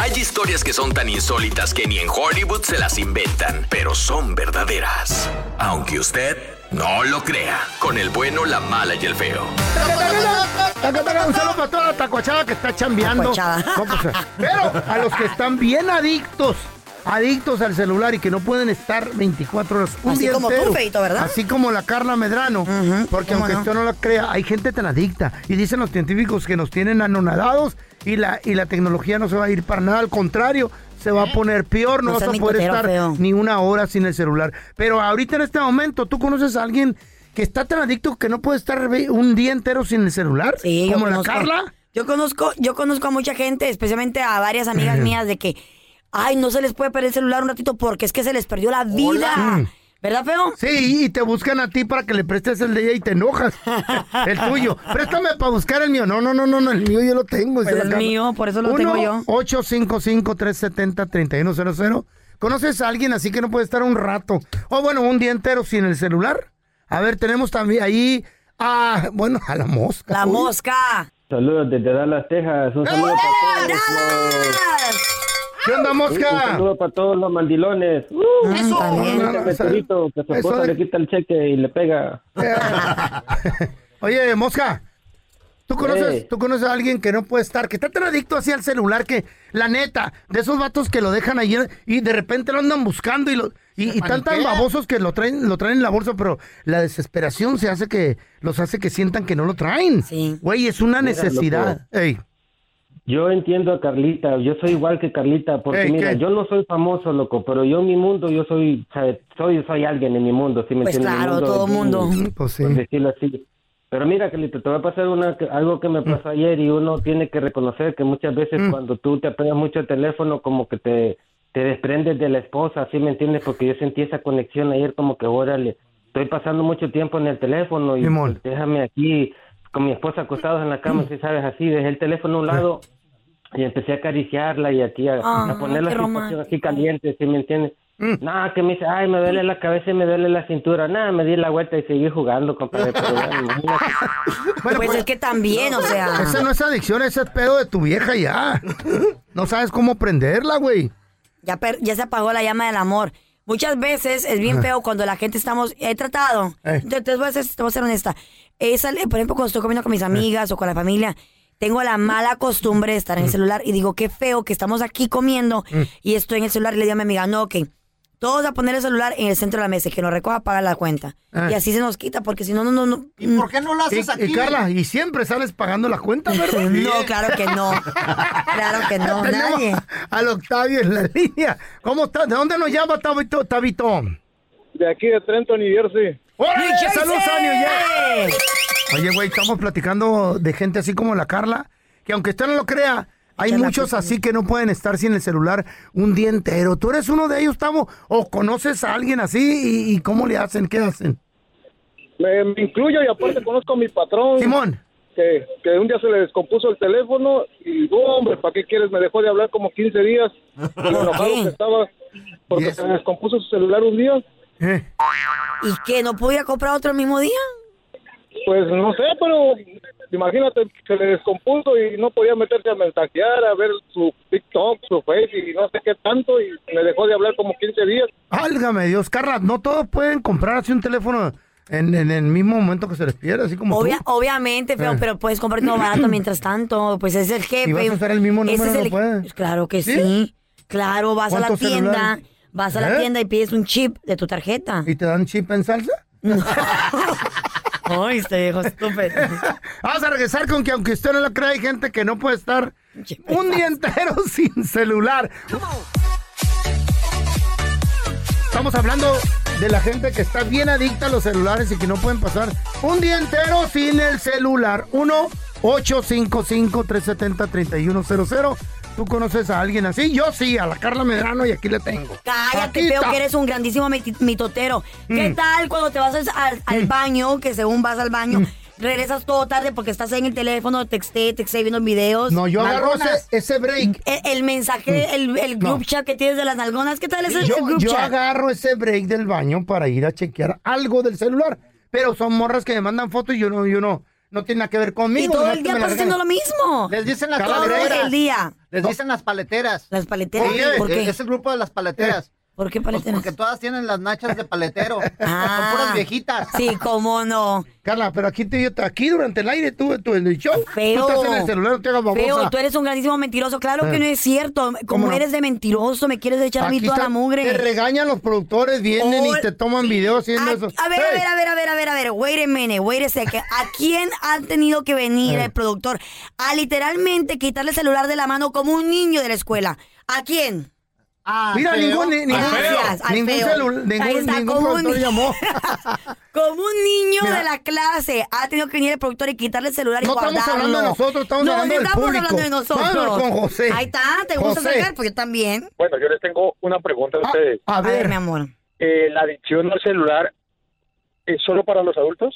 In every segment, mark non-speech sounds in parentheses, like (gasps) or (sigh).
Hay historias que son tan insólitas que ni en Hollywood se las inventan, pero son verdaderas. Aunque usted no lo crea, con el bueno, la mala y el feo. Un saludo para toda la tacuachada que está chambeando. No, pues, pero a los que están bien adictos, adictos al celular y que no pueden estar 24 horas un Así día como tú, entero. Feito, ¿verdad? Así como la Carla Medrano. porque ¿cómo aunque no? usted no lo crea, hay gente tan adicta. Y dicen los científicos que nos tienen anonadados y la, y la tecnología no se va a ir para nada. Al contrario, se va a poner peor. No, No vas seas a poder micotero, estar feo. ni una hora sin el celular. Pero ahorita en este momento, ¿tú conoces a alguien que está tan adicto que no puede estar ve- un día entero sin el celular? Sí, yo como la conozco- Carla. Yo conozco, yo conozco a mucha gente, especialmente a varias amigas (clears throat) mías, de que, ay, no se les puede perder el celular un ratito porque es que se les perdió la vida. Mm. ¿Verdad, feo? Sí, y te buscan a ti para que le prestes el de ella y te enojas. (laughs) el tuyo. Préstame para buscar el mío. No, no, no, no, no, el mío yo lo tengo. Pues Carla. mío, por eso lo tengo yo. 855-370-3100. ¿Conoces a alguien así que no puede estar un rato? O bueno, un día entero sin el celular. A ver, tenemos también ahí a, bueno, a la mosca. La Uy. mosca. Saludos desde Dallas, Texas. Un saludo para todos. los- ¿Qué onda, Un mosca? saludo para todos los mandilones. Uh. No, no, ese meteorito que su eso esposa de- le quita el cheque y le pega. (laughs) Oye, Mosca, ¿tú conoces, Ey. ¿tú conoces a alguien que no puede estar, que está tan adicto así al celular que, la neta, de esos vatos que lo dejan ahí y de repente lo andan buscando y, lo, y, y tan tan babosos que lo traen, lo traen en la bolsa, pero la desesperación se hace que, los hace que sientan que no lo traen. Sí. Güey, es una Mira, necesidad. Ey, Yo entiendo a Carlita, yo soy igual que Carlita, porque mira, ¿qué? yo no soy famoso, loco, pero yo en mi mundo, yo soy, soy, soy alguien en mi mundo, ¿sí me Pues entiendes? Claro, todo es bien- mundo. pues sí. por decirlo así. Pero mira, Carlita, te voy a pasar una, algo que me pasó ayer y uno tiene que reconocer que muchas veces cuando tú te apegas mucho el teléfono, como que te, te desprendes de la esposa, ¿sí me entiendes? Porque yo sentí esa conexión ayer como que, órale, estoy pasando mucho tiempo en el teléfono y pues, déjame aquí con mi esposa acostados en la cama, si sabes, así, dejé el teléfono a un lado y empecé a acariciarla y aquí a, Ah, a poner la situación así caliente, ¿sí me entiendes? Mm. Nada, que me dice, ay, me duele la cabeza y me duele la cintura. Nada, me di la vuelta y seguí jugando, compadre. Pero bueno. (laughs) Bueno, pues pues, es que también, o sea. esa no es adicción, ese es pedo de tu vieja ya. No sabes cómo prenderla, güey. ya, per- ya se apagó la llama del amor. Muchas veces es bien feo cuando la gente estamos, he tratado, Eh. te voy a ser, te voy a ser honesta, Es al- por ejemplo cuando estoy comiendo con mis amigas o con la familia, tengo la mala costumbre de estar en el celular y digo, qué feo que estamos aquí comiendo y estoy en el celular y le digo a mi amiga, no, ok, todos a poner el celular en el centro de la mesa y que nos recoja pagar la cuenta. Ah. Y así se nos quita porque si no, no, no, no. ¿Y por qué no lo Y, haces aquí? y Carla, y siempre sales pagando la cuenta, ¿verdad? (laughs) No, claro que no. Claro que no, nadie. Al Octavio en la línea. ¿Cómo estás? ¿De dónde nos llama Tabito? Tabito? De aquí de Trenton, New Jersey. ¡Órale! ¡Saludos a New Jersey! Oye, güey, estamos platicando de gente así como la Carla, que aunque usted no lo crea, hay muchos puse. así que no pueden estar sin el celular un día entero. ¿Tú eres uno de ellos, Tavo? ¿O conoces a alguien así y, y cómo le hacen? ¿Qué hacen? Me, me incluyo y aparte conozco a mi patrón. Simón. Que, que un día se le descompuso el teléfono y, "Oh, hombre, ¿para qué quieres? Me dejó de hablar como 15 días. Y (laughs) lo enojado qué? que estaba porque se le descompuso su celular un día. Eh, ¿Y qué? ¿No podía comprar otro el mismo día? Pues no sé, pero imagínate, se le descompuso y no podía meterse a mensajear, a ver su TikTok, su Face y no sé qué tanto y me dejó de hablar como 15 días. Álgame Dios, Carla, no todos pueden comprar así un teléfono en, en el mismo momento que se les pierde, así como Obvia- tú. obviamente, feo, Eh. pero puedes comprar todo barato mientras tanto. Pues es el jefe. ¿Y vas a usar el mismo Ese número, es no el- puedes? Pues Claro que ¿Sí? ¿Sí? Claro, vas a la ¿Cuántos tienda, celulares? vas a la ¿Eh? tienda y pides un chip de tu tarjeta. ¿Y te dan chip en salsa? (laughs) (laughs) Ay, este viejo estúpido. (laughs) Vamos a regresar con que aunque usted no lo crea, hay gente que no puede estar un día entero (laughs) sin celular. Estamos hablando de la gente que está bien adicta a los celulares y que no pueden pasar un día entero sin el celular. 1-855-370-3100. ¿Tú conoces a alguien así? Yo sí, a la Carla Medrano y aquí le tengo. Cállate, feo, está. que eres un grandísimo mitotero. ¿Qué Mm. tal cuando te vas al, al baño, que según vas al baño, Mm. regresas todo tarde porque estás en el teléfono, texté, texté viendo videos? No, yo agarro ese, break. El, el mensaje, el, el group No. chat que tienes de las nalgonas, ¿qué tal es el, Yo, group yo chat? agarro ese break del baño para ir a chequear algo del celular. Pero son morras que me mandan fotos y yo no, yo no, no tiene nada que ver conmigo. y todo el día pasas haciendo lo mismo. Les dicen las Todo paleteras. el día. Les dicen las paleteras. Las paleteras. Oye, ¿Por qué? Es el grupo de las paleteras. ¿Por qué Pues paleteras? porque todas tienen las nachas de paletero. Ah. (laughs) Son puras viejitas. Sí, cómo no. Carla, pero aquí te aquí durante el aire, tú, tú en el show. Feo. Tú estás en el celular, no te hagas babosa. Feo, tú eres un grandísimo mentiroso. Claro que Eh. no es cierto. Como no? eres de mentiroso, me quieres echar a mí Aquí toda está- la mugre. Te regañan los productores, vienen Oh, y te toman videos haciendo A, eso. a ver, a Hey, ver, a ver, a ver, a ver, a ver, wait a minute, wait a second. ¿A quién ha tenido que venir Eh. el productor a literalmente quitarle el celular de la mano como un niño de la escuela? ¿A quién? Ah, Mira, feo. ningún, ni- ningún, Gracias, ningún, feo. celu- Ahí ningún, está, ningún como un productor llamó. (laughs) Como un niño Mira. de la clase ha tenido que venir el productor y quitarle el celular y No estamos guardarlo. hablando de nosotros, estamos no, hablando no del estamos público. hablando de nosotros. Con José. Ahí está, ¿te gusta José. sacar? Pues yo también. Bueno, yo les tengo una pregunta a Ah, ustedes. a A ver, ver, mi amor. Eh, ¿La adicción al celular es solo para los adultos?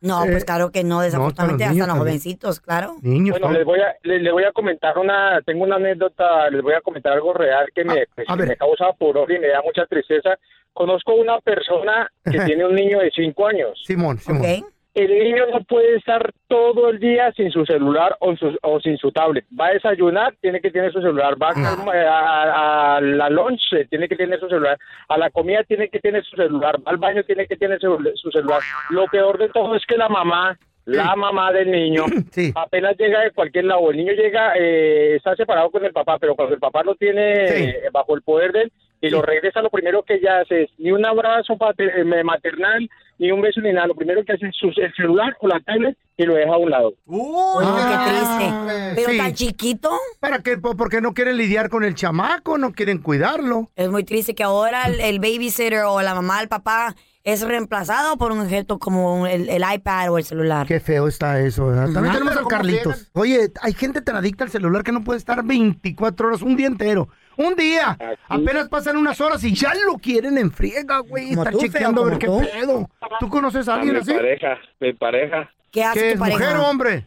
No, Eh, pues claro que no, desafortunadamente hasta los también. jovencitos, claro. niños, Bueno, ¿no? les voy a les, les voy a comentar una tengo una anécdota, les voy a comentar algo real que me, Ah, pues, que me causa furor y me da mucha tristeza. Conozco una persona que tiene un niño de 5 años. Simón, Simón. ¿Ok? El niño no puede estar todo el día sin su celular o, su- o sin su tablet. Va a desayunar, tiene que tener su celular. Va a, a- a la lunch, eh, tiene que tener su celular. A la comida, tiene que tener su celular. Va al baño, tiene que tener su, su celular. Lo peor de todo es que la mamá, la mamá del niño, (clears throat) Sí. apenas llega de cualquier lado. El niño llega, eh, está separado con el papá, pero cuando el papá lo tiene Sí. eh, bajo el poder de él y lo regresa, lo primero que ella hace es ni un abrazo pater- eh, maternal, ni un beso, ni nada. Lo primero que hace es su, el celular o la tablet y lo deja a un lado. Uy, Ah, qué triste. Pero sí. tan chiquito. ¿Para qué? Po- Porque no quieren lidiar con el chamaco, no quieren cuidarlo. Es muy triste que ahora el, el babysitter o la mamá, el papá es reemplazado por un objeto como el, el iPad o el celular. Qué feo está eso, ¿verdad? También Ah, tenemos ¿cómo Carlitos. llegan? Oye, hay gente tan adicta al celular que no puede estar 24 horas, un día entero. Un día. Aquí. Apenas pasan unas horas y ya lo quieren en friega, güey. Feo, chequeando a ver qué tú. pedo. ¿Tú conoces a alguien mi así? pareja, mi pareja, ¿Qué hace ¿Qué tu es pareja? mujer o hombre?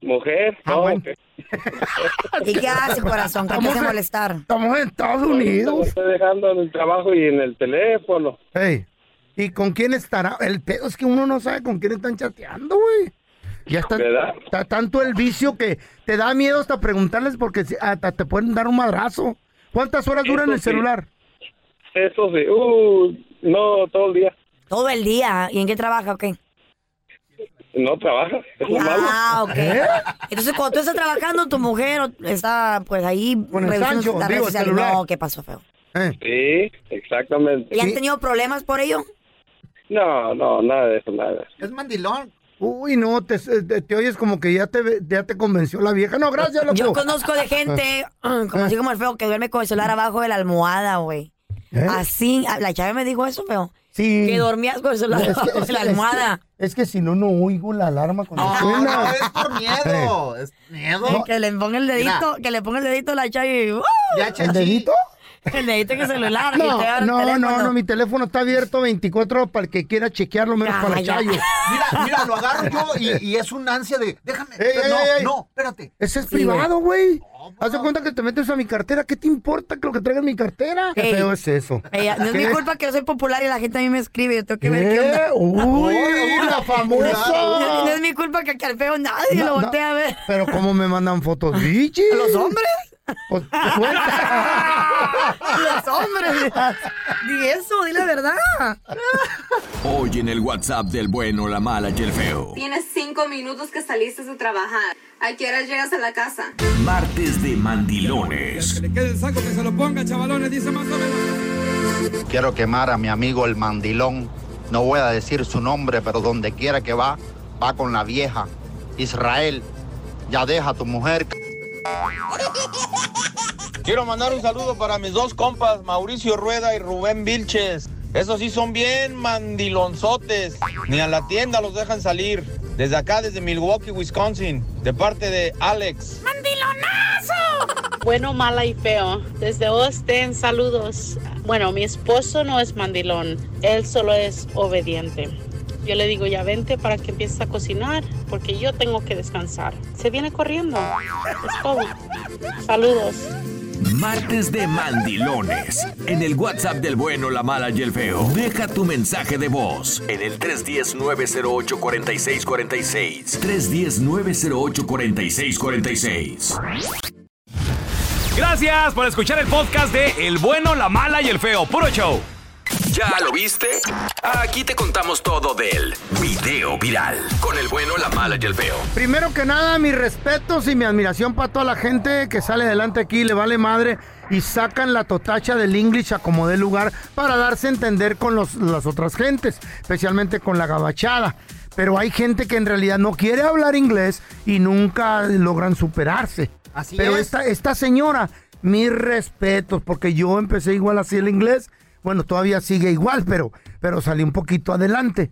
mujer, Ah, no, bueno. (laughs) ¿Y qué hace, corazón? ¿Qué te hace molestar? Estamos en Estados lo Unidos. estoy dejando en el trabajo y en el teléfono. Ey, ¿Y con quién estará? El pedo es que uno no sabe con quién están chateando, güey. Ya está, está tanto el vicio que te da miedo hasta preguntarles porque hasta te pueden dar un madrazo. ¿Cuántas horas dura en el sí. celular? Eso sí, uh, no todo el día. Todo el día. ¿Y en qué trabaja o qué? No trabaja, es lo malo. Ah, ok. ¿Eh? Entonces, cuando tú estás trabajando, tu mujer está pues ahí Con el revisando Sancho, digo, el celular. No, ¿qué pasó, feo? Eh, Sí, exactamente. ¿Y han tenido problemas por ello? No, no, nada de eso, nada de eso. Es mandilón. Uy, no, te, te- te oyes como que ya te, ya te convenció la vieja. No, gracias, loco. Yo conozco de gente, como así como el feo, que duerme con el celular abajo de la almohada, güey. ¿Eh? Así, ah, la chave me dijo eso, feo. Sí. Que dormías con el celular Es que- (laughs) abajo es de la es almohada. que- Es que si no, no oigo la alarma cuando No, suena. no, es por miedo. Es miedo. Que le ponga el dedito, que le ponga el dedito a la chave y ¡uh! Ya, ¿El dedito? (laughs) el dedito celular. y No, no, no, no, mi teléfono está abierto 24 horas para el que quiera chequearlo, menos para Calla. chayo. Mira, mira, lo agarro yo y, y es un ansia de. Déjame. Ey, ey, no, ey. no, espérate. Ese es Sí, privado, güey. ¿Cómo? Haz de cuenta que te metes a mi cartera. ¿Qué te importa que lo que traiga en mi cartera? Qué Ey. feo es eso. Ella, no es mi ¿Qué? culpa que yo soy popular y la gente a mí me escribe. Yo tengo que ver qué ¿Qué? onda. Uy, Uy, la famosa. No, no es mi culpa que, que al feo nadie No, lo no. voltea a ver. Pero cómo me mandan fotos, (laughs) bichi. ¿Los hombres? Pues. (laughs) Los hombres. Di eso, di la verdad. Hoy en el WhatsApp del bueno, la mala y el feo. Tienes cinco minutos que saliste de trabajar. ¿A qué hora llegas a la casa? Martes de mandilones. Quiero quemar a mi amigo el mandilón. No voy a decir su nombre, pero donde quiera que va, va con la vieja. Israel, ya deja a tu mujer. Quiero mandar un saludo para mis dos compas, Mauricio Rueda y Rubén Vilches. Esos sí son bien mandilonzotes. Ni a la tienda los dejan salir. Desde acá, desde Milwaukee, Wisconsin. De parte de Alex. ¡Mandilonazo! Bueno, mala y feo. Desde Austin, saludos. Bueno, mi esposo no es mandilón, él solo es obediente. Yo le digo, ya vente para que empieces a cocinar, porque yo tengo que descansar. Se viene corriendo. Es todo. Saludos. Martes de mandilones. En el WhatsApp del bueno, la mala y el feo. Deja tu mensaje de voz en el 310-908-4646. 310-908-4646. Gracias por escuchar el podcast de El bueno, la mala y el feo. Puro show. ¿Ya lo viste? Aquí te contamos todo del video viral. Con el bueno, la mala y el feo. Primero que nada, mis respetos y mi admiración para toda la gente que sale adelante aquí, le vale madre y sacan la totacha del English a como dé lugar para darse a entender con los- las otras gentes, especialmente con la gabachada. Pero hay gente que en realidad no quiere hablar inglés y nunca logran superarse. Así Pero es. esta, esta señora, mis respetos, porque yo empecé igual así el inglés. Bueno, todavía sigue igual, pero, pero salí un poquito adelante.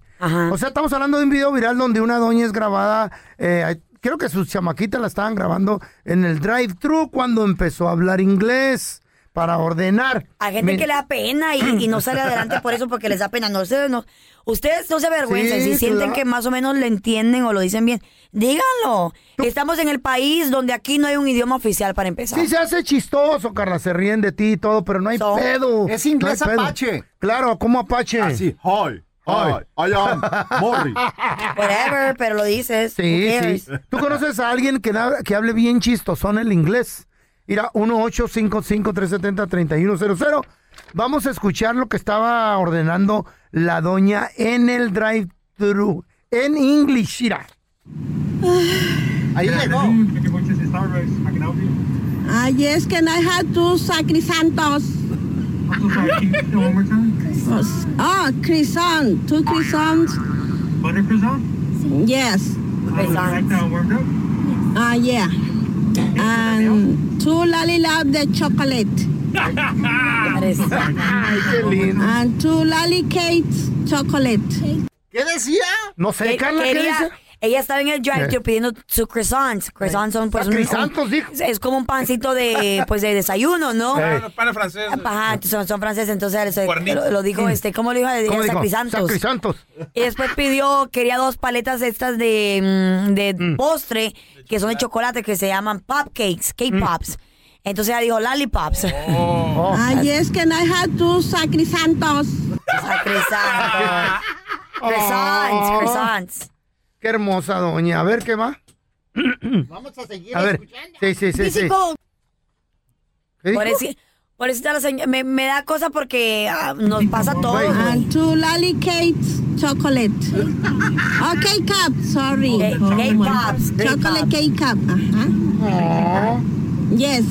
O sea, estamos hablando de un video viral donde una doña es grabada, eh, creo que sus chamaquitas la estaban grabando en el drive-thru cuando empezó a hablar inglés para ordenar. Hay gente que le da pena y, y no sale adelante por eso porque les da pena. No, ustedes no, ustedes no se avergüencen. Sí, si sienten claro. que más o menos le entienden o lo dicen bien, díganlo. Estamos en el país donde aquí no hay un idioma oficial para empezar. Sí se hace chistoso, Carla, se ríen de ti y todo, pero no hay pedo. Es inglés No hay pedo. apache. Claro, ¿cómo apache? Así, hi, hi, I am Morris. (laughs) Whatever, pero lo dices. Sí. ¿Tú conoces a alguien que, que hable bien chistosón el inglés? Mira, 1-855-370-3100. Vamos a escuchar lo que estaba ordenando la doña en el drive-thru. En English, mira. Ahí llegó. Ah, yes, can I have two sacrisantos? Oh, croissant, two croissants. Butter croissant? Yes. Up? Ah, yeah. And two lollipop de chocolate. And two lollicates chocolate. ¿Qué decía? No sé, Que- Carla, ¿qué dice? Ella estaba en el drive-thru Eh. pidiendo sus croissants. Croissants son pues un- Sacrisantos, un- dijo. es como un pancito de pues de desayuno, ¿no? Eh. Pan francés. Ajá, entonces son, son franceses, entonces Cuernito. lo, lo dijo, este, ¿cómo lo dijo? ¿Cómo dijo? Sacrisantos. Sacrisantos. Y después pidió, quería dos paletas estas de, mm, de Mm. postre, que son de chocolate, que se llaman pop cakes, cake Mm. pops. Entonces ella dijo lollipops. Oh. Ah, yes, can I have two sacrisantos? Croissants. Croissants, Oh. croissants. Qué hermosa doña. A ver, ¿qué va? (clears throat) Vamos a seguir A ver. escuchando. Sí, sí, sí, sí. Físico. ¿Qué dijo? Por eso, por eso está la señora- me, me da cosa porque ah, nos pasa todo. And two lollicates chocolate. (laughs) Oh, cake cup, sorry. Cake- Oh, cake cake Chocolate cake cup. Uh-huh. Yes.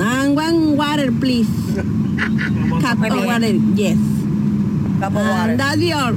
And one water, please. Cup of water, yes. Cup of water. And that's your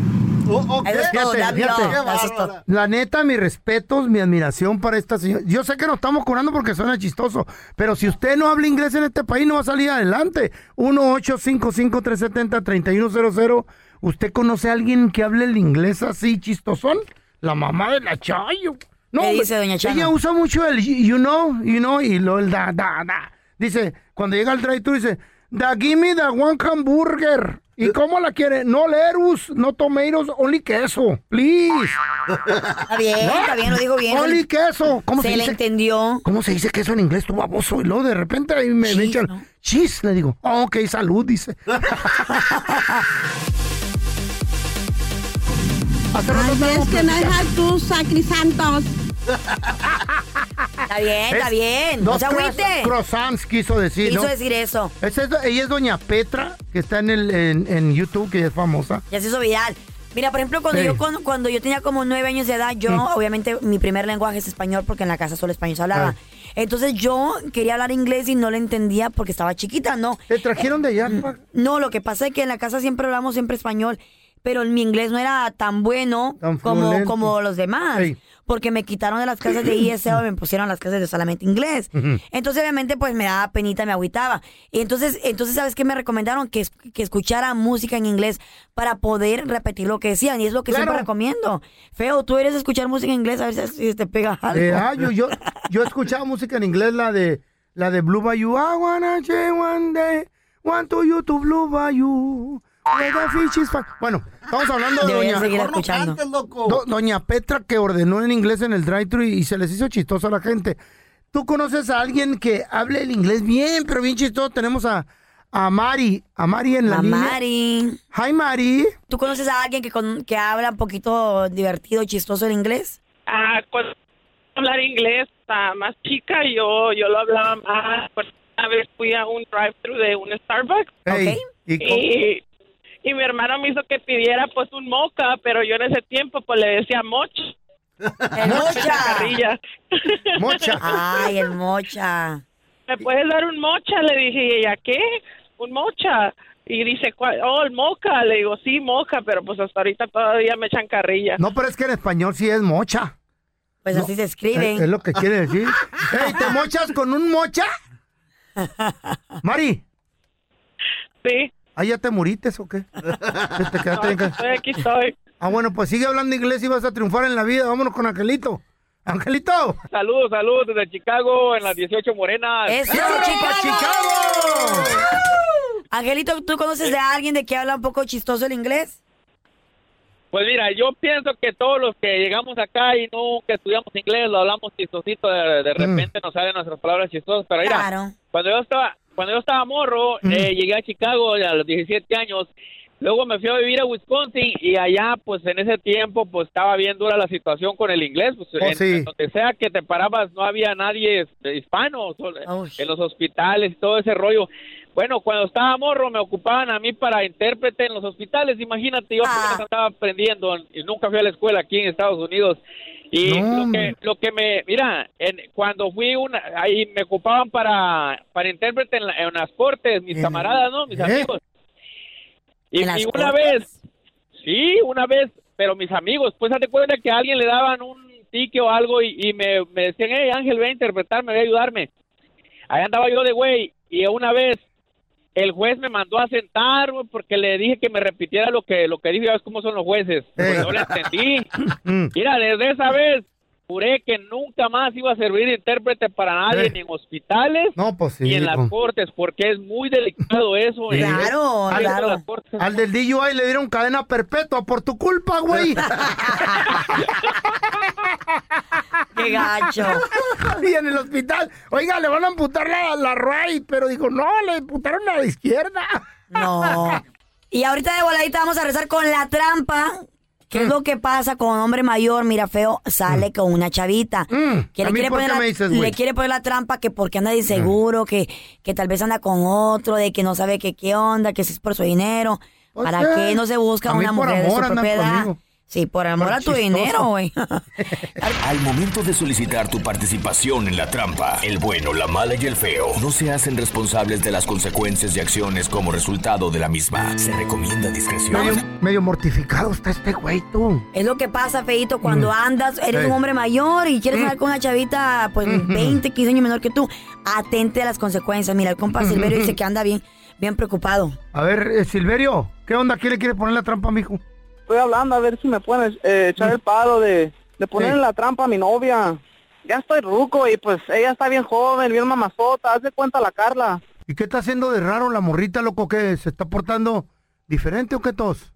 Oh, Eso es todo, Fíjate, David, fíjate. no, eso es todo. La neta, mis respetos, mi admiración para esta señora. Yo sé que nos estamos curando porque suena chistoso, pero si usted no habla inglés en este país, no va a salir adelante. 1-855-370-3100. ¿Usted conoce a alguien que hable el inglés así chistosón? La mamá de la Chayo. No, ¿Qué dice, doña Chana? Ella usa mucho el you know, you know, y lo el da, da, da. Dice, cuando llega al drive-thru, dice, da, give me the one hamburger. ¿Y cómo la quiere? No lettuce, no tomatoes, only queso, please. Está bien, está bien, lo dijo bien. Only queso. ¿Cómo se, Se le dice? entendió. ¿Cómo se dice queso en inglés, tú baboso? Y luego de repente ahí me, me echan, ¿no? cheese, le digo. Oh, ok, salud, dice. (laughs) Hace rato yes, can I have two sacrisantos? Está bien, está Es- bien. No se agüite. croiss- croissants quiso decir, Quiso ¿no? decir eso. Es- ella es doña Petra, que está en, el, en, en YouTube, que es famosa. Ya se hizo viral. Mira, por ejemplo, cuando Sí. yo cuando, cuando yo tenía como nueve años de edad, yo, Mm. obviamente, mi primer lenguaje es español porque en la casa solo español se hablaba. Ah. Entonces yo quería hablar inglés y no lo entendía porque estaba chiquita, ¿no? ¿Te trajeron de allá? Mm. pa? No, lo que pasa es que en la casa siempre hablamos siempre español, pero mi inglés no era tan bueno Tan como, como los demás. Porque me quitaron de las clases de ISL y me pusieron las clases de solamente inglés. Entonces, obviamente, pues me daba penita, me agüitaba. Y entonces, entonces ¿sabes qué me recomendaron? Que, que escuchara música en inglés para poder repetir lo que decían. Y es lo que Claro. siempre recomiendo. Feo, tú eres escuchar música en inglés a ver si, si te pega algo. Eh, ah, yo, yo, yo escuchaba música en inglés, la de La de Blue Bayou. I wanna change one day. Want to you to Blue Bayou. Bueno, estamos hablando de doña, seguir escuchando. Do- doña Petra que ordenó en inglés en el drive-thru y, y se les hizo chistoso a la gente. ¿Tú conoces a alguien que hable el inglés bien, pero bien chistoso? Tenemos a, a Mari, a Mari en la A línea. Mari. Hi, Mari. ¿Tú conoces a alguien que, con- que habla un poquito divertido, chistoso en inglés? Ah, cuando hablar inglés ah, más chica, yo yo lo hablaba más. Pues, Una vez fui a un drive-thru de un Starbucks Ey, ¿y cómo? y, y mi hermano me hizo que pidiera pues un moca, pero yo en ese tiempo pues le decía mocha. El mocha. Carrilla. Mocha. Ay, el mocha. ¿Me puedes dar un mocha? Le dije, ¿y ella qué? Un mocha. Y dice, ¿cuál? oh, el moca. Le digo, sí, moca, pero pues hasta ahorita todavía me echan carrilla. No, pero es que en español sí es mocha. Pues así se escribe. Es, es lo que quiere decir. (laughs) Ey, ¿te mochas con un mocha? Mari. Sí. ¿Ah, ya te murites o qué? ¿Que te quedaste en ca- Estoy aquí, estoy. Ah, bueno, pues sigue hablando inglés y vas a triunfar en la vida. Vámonos con Angelito. Angelito. Saludos, saludos desde Chicago, en las 18 Morenas. ¡Eso, Chicago! Angelito, ¿tú conoces de alguien de que habla un poco chistoso el inglés? Pues mira, yo pienso que todos los que llegamos acá y nunca estudiamos inglés, lo hablamos chistosito, de, de repente nos salen nuestras palabras chistosas, pero mira, Claro. cuando yo estaba cuando yo estaba morro, eh, llegué a Chicago a los 17 años, luego me fui a vivir a Wisconsin y allá, pues en ese tiempo, pues estaba bien dura la situación con el inglés, pues en, sí. en donde sea que te parabas no había nadie este, hispano, solo- en los hospitales y todo ese rollo. Bueno, cuando estaba morro me ocupaban a mí para intérprete en los hospitales, imagínate, yo apenas andaba aprendiendo y nunca fui a la escuela aquí en Estados Unidos. Y No, lo, que, lo que me, mira, en, cuando fui una, ahí me ocupaban para, para intérprete en, la- en las cortes, mis camaradas, ¿no? Mis ¿Eh? amigos. Y, ¿En las y una cortes? vez, sí, una vez, pero mis amigos, pues hazte cuenta que a alguien le daban un tique o algo y, y me, me decían, hey Ángel, ve a interpretarme, ve a ayudarme. Ahí andaba yo de güey y una vez el juez me mandó a sentar güey, porque le dije que me repitiera lo que lo que dije, ya ves cómo son los jueces. Pues no le entendí. (laughs) Mira, desde esa vez juré que nunca más iba a servir de intérprete para nadie, Eh. ni en hospitales, No, pues sí. ni en las con- cortes, porque es muy delicado eso. Sí. ¿eh? Claro, claro. las cortes. Al del DUI le dieron cadena perpetua por tu culpa, güey. (laughs) Qué gacho. (laughs) y en el hospital, oiga, le van a amputar la, la right, pero dijo, no, le amputaron a la izquierda. No. (laughs) Y ahorita de voladita vamos a rezar con la trampa. ¿Qué es lo que pasa con un hombre mayor, mira feo, sale con una chavita? Mm. ¿A le quiere, poner la, dices, le quiere poner la trampa que porque anda de inseguro, que, que tal vez anda con otro, de que no sabe que qué onda, que si es por su dinero. Pues ¿Para qué no se busca A una mujer de su amor propiedad? Sí, por amor Por a tu dinero, güey. (laughs) Al momento de solicitar tu participación en la trampa, el bueno, la mala y el feo no se hacen responsables de las consecuencias y acciones como resultado de la misma. Se recomienda discreción. Medio, medio mortificado está este güey, tú. Es lo que pasa, feito, cuando Mm. andas, eres Sí. un hombre mayor y quieres Mm. andar con una chavita, pues Ujú. 20, 15 años menor que tú. Atente a las consecuencias. Mira, el compa Ujú. Silverio dice que anda bien, bien preocupado. A ver, eh, Silverio, ¿qué onda? ¿Quién le quiere poner la trampa, mijo? Estoy hablando a ver si me pueden eh, echar el palo de, de poner Sí. en la trampa a mi novia. Ya estoy ruco y pues ella está bien joven, bien mamazota, haz de cuenta la Carla. ¿Y qué está haciendo de raro la morrita, loco? ¿Qué? ¿Se está portando diferente o qué tos?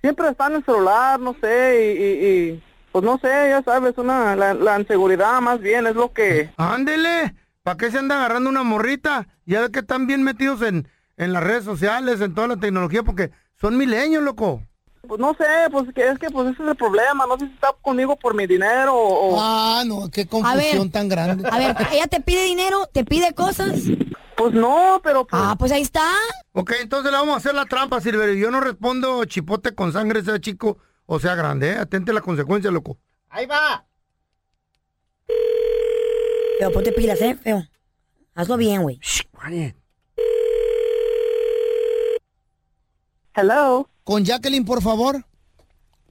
Siempre está en el celular, no sé, y, y- y, pues no sé, ya sabes, una, la, la inseguridad más bien es lo que... Ándele, ¿para qué se anda agarrando una morrita? Ya ve que están bien metidos en, en las redes sociales, en toda la tecnología, porque son milenios, loco. Pues no sé, pues que es que pues ese es el problema, no sé si está conmigo por mi dinero o... Ah, no, qué confusión tan grande. A ver, ella te pide dinero, te pide cosas. Pues no, pero... Ah, pues ahí está. Ok, entonces le vamos a hacer la trampa, Silverio. Yo no respondo chipote con sangre, sea chico o sea grande, ¿eh? Atente a la consecuencia, loco. Ahí va. Feo, ponte pilas, ¿eh, feo? Hazlo bien, güey. Hello. Con Jacqueline, por favor.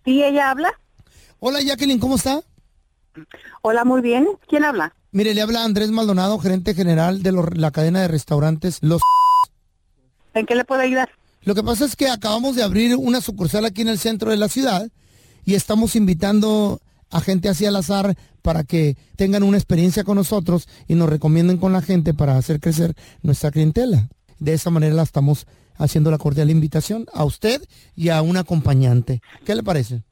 Sí, ella habla. Hola, Jacqueline, ¿cómo está? Hola, muy bien. ¿Quién habla? Mire, le habla Andrés Maldonado, gerente general de la cadena de restaurantes Los... ¿En qué le puedo ayudar? Lo que pasa es que acabamos de abrir una sucursal aquí en el centro de la ciudad y estamos invitando a gente así al azar para que tengan una experiencia con nosotros y nos recomienden con la gente para hacer crecer nuestra clientela. De esa manera la estamos haciendo la cordial invitación a usted y a un acompañante. ¿Qué le parece?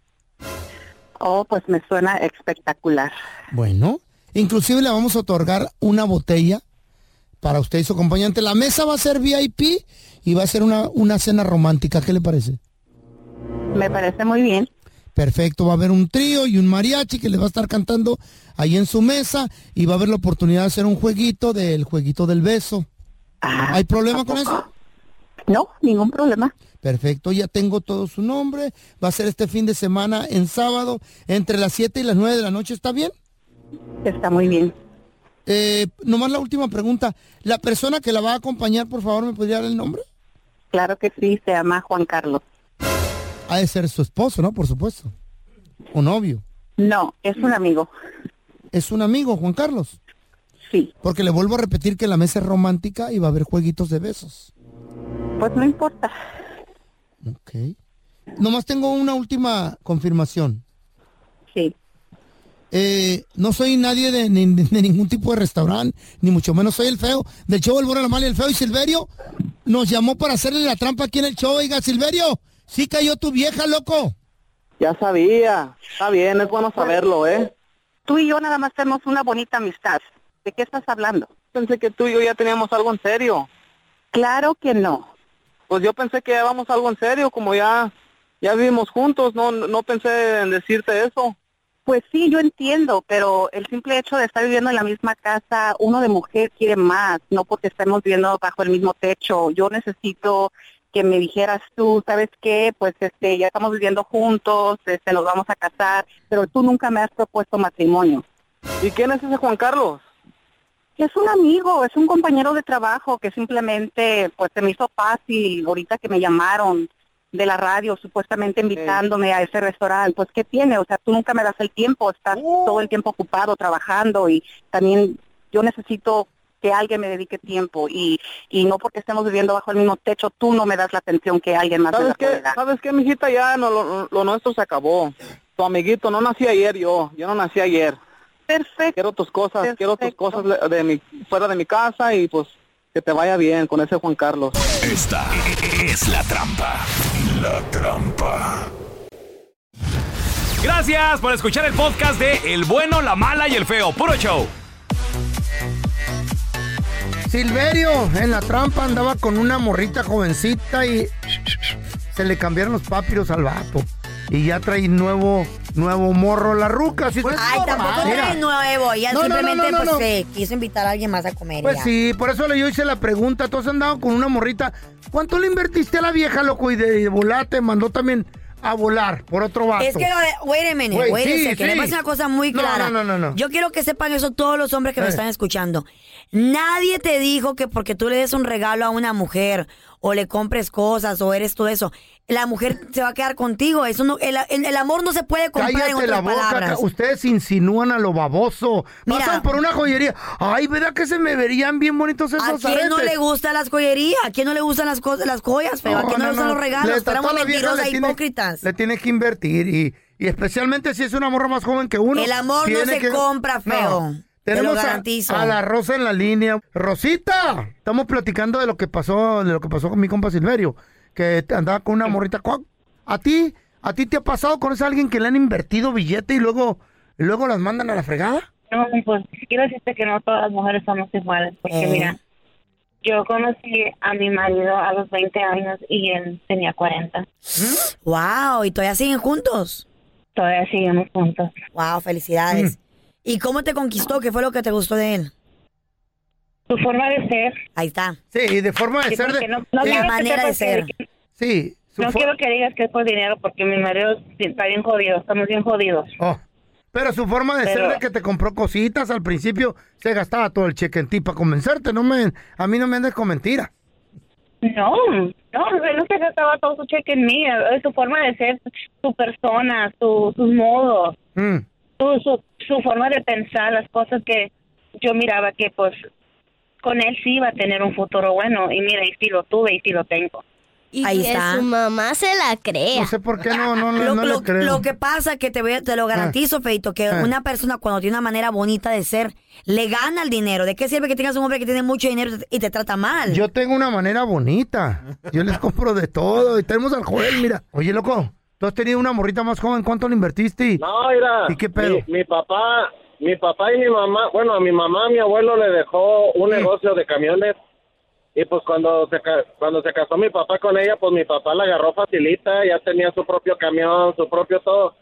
Oh, pues me suena espectacular. Bueno, inclusive le vamos a otorgar una botella para usted y su acompañante. La mesa va a ser VIP y va a ser una, una cena romántica. ¿Qué le parece? Me parece muy bien. Perfecto, va a haber un trío y un mariachi que le va a estar cantando ahí en su mesa y va a haber la oportunidad de hacer un jueguito del jueguito del beso. ¿Hay problema con eso? No, ningún problema. Perfecto, ya tengo todo su nombre. Va a ser este fin de semana en sábado entre las 7 y las 9 de la noche, ¿está bien? Está muy bien. Eh, nomás la última pregunta. ¿La persona que la va a acompañar, por favor, me podría dar el nombre? Claro que sí, se llama Juan Carlos. Ha de ser su esposo, ¿no? Por supuesto. O novio. No, es un amigo. ¿Es un amigo, Juan Carlos? Sí. Porque le vuelvo a repetir que la mesa es romántica y va a haber jueguitos de besos. Pues no importa. Ok. Nomás tengo una última confirmación. Sí. Eh, no soy nadie de, ni- de ningún tipo de restaurante, ni mucho menos soy el feo del show El Bueno, la Mala y el Feo. Y Silverio nos llamó para hacerle la trampa aquí en el show. Oiga, Silverio, sí cayó tu vieja, loco. Ya sabía. Está bien, es bueno saberlo, ¿eh? Tú y yo nada más tenemos una bonita amistad. ¿De qué estás hablando? Pensé que tú y yo ya teníamos algo en serio. Claro que no. Pues yo pensé que llevábamos algo en serio, como ya ya vivimos juntos, no no pensé en decirte eso. Pues sí, yo entiendo, pero el simple hecho de estar viviendo en la misma casa, uno de mujer quiere más, no porque estemos viviendo bajo el mismo techo. Yo necesito que me dijeras tú, ¿sabes qué? Pues este, ya estamos viviendo juntos, este, nos vamos a casar, pero tú nunca me has propuesto matrimonio. ¿Y quién es ese Juan Carlos? Es un amigo, es un compañero de trabajo que simplemente pues se me hizo fácil ahorita que me llamaron de la radio supuestamente invitándome a ese restaurante. Pues ¿qué tiene? O sea, tú nunca me das el tiempo, estás todo el tiempo ocupado trabajando y también yo necesito que alguien me dedique tiempo y, y no porque estemos viviendo bajo el mismo techo, tú no me das la atención que alguien más ¿Sabes qué? ¿Sabes qué, mijita? Ya no, lo, lo nuestro se acabó. Tu amiguito, no nací ayer yo, yo no nací ayer. Perfecto. Quiero tus cosas, quiero tus cosas de, de mi, fuera de mi casa y pues que te vaya bien con ese Juan Carlos. Esta es la trampa. La trampa. Gracias por escuchar el podcast de El bueno, la mala y el feo. Puro show. Silverio en la trampa andaba con una morrita jovencita y se le cambiaron los papiros al vato. Y ya trae nuevo, nuevo morro la ruca. así es Ay, tampoco normal. Trae nuevo. No, no, simplemente no, no, pues, quiso invitar a alguien más a comer. Pues ya. sí, por eso le yo hice la pregunta. Has andado con una morrita. ¿Cuánto le invertiste a la vieja, loco? Y de, de volar te mandó también a volar por otro vato. Es que, wait a minute, wait a sí, second. Le sí. una cosa muy clara. no, no, no, no. Yo quiero que sepan eso todos los hombres que me Eh. están escuchando. Nadie te dijo que porque tú le des un regalo a una mujer o le compres cosas o eres todo eso, la mujer se va a quedar contigo. Eso no, el, el- el amor no se puede comprar en Cállate otras la boca, palabras. ustedes insinúan a lo baboso. Mira. Pasan por una joyería. Ay, ¿verdad que se me verían bien bonitos esos ¿A quién no le gustan las joyerías? ¿A quién no le gustan las, cosas, las joyas, feo? ¿A quién no, le gustan los regalos? Éramos mentirosas e hipócritas. Le tiene que invertir y, y especialmente si es una morra más joven que uno. El amor no se compra, feo. Tenemos lo a-. A, la Rosa en la línea. Rosita, estamos platicando de lo que pasó, de lo que pasó con mi compa Silverio, que andaba con una morrita. ¿Cuál- ¿A ti, a ti te ha pasado con ese alguien que le han invertido billete y luego, luego las mandan a la fregada? No, pues quiero decirte que no todas las mujeres somos iguales, porque Eh. mira, yo conocí a mi marido a los 20 años y él tenía 40. Wow, ¿y todavía siguen juntos? Todavía seguimos juntos. Wow, felicidades. ¿Y cómo te conquistó? ¿Qué fue lo que te gustó de él? Su forma de ser. Ahí está. Sí, de forma de Sí, ser de... no- no sí. quiero que sepas que- Sí, su No quiero que digas que es por dinero, porque mi marido está bien jodido, estamos bien jodidos. Oh, Pero su forma de Pero- ser de que te compró cositas al principio se gastaba todo el cheque en ti para convencerte. No me, a mí no me andes con mentira. No, no, él no se gastaba todo su cheque en mí, es su forma de ser, su persona, su, sus modos, Mm. Su, su, su forma de pensar, las cosas que yo miraba que pues con él sí iba a tener un futuro bueno y mira, y sí lo tuve y sí lo tengo. Y Ahí que está. su mamá se la crea. No sé por qué no, no, no, Lo, no lo- le creo. lo que pasa que te, voy a- te lo garantizo, Feito, que Ah. una persona cuando tiene una manera bonita de ser, le gana el dinero. ¿De qué sirve que tengas un hombre que tiene mucho dinero y te trata mal? Yo tengo una manera bonita. Yo les compro de todo. Y tenemos al Joel, mira. Oye, loco, tú has tenido una morrita más joven. ¿Cuánto le invertiste? No, mira, ¿Y qué pedo? Mi, mi papá, mi papá y mi mamá, bueno, a mi mamá, mi abuelo le dejó un negocio de camiones y pues cuando se cuando se casó mi papá con ella, pues mi papá la agarró facilita, ya tenía su propio camión, su propio todo,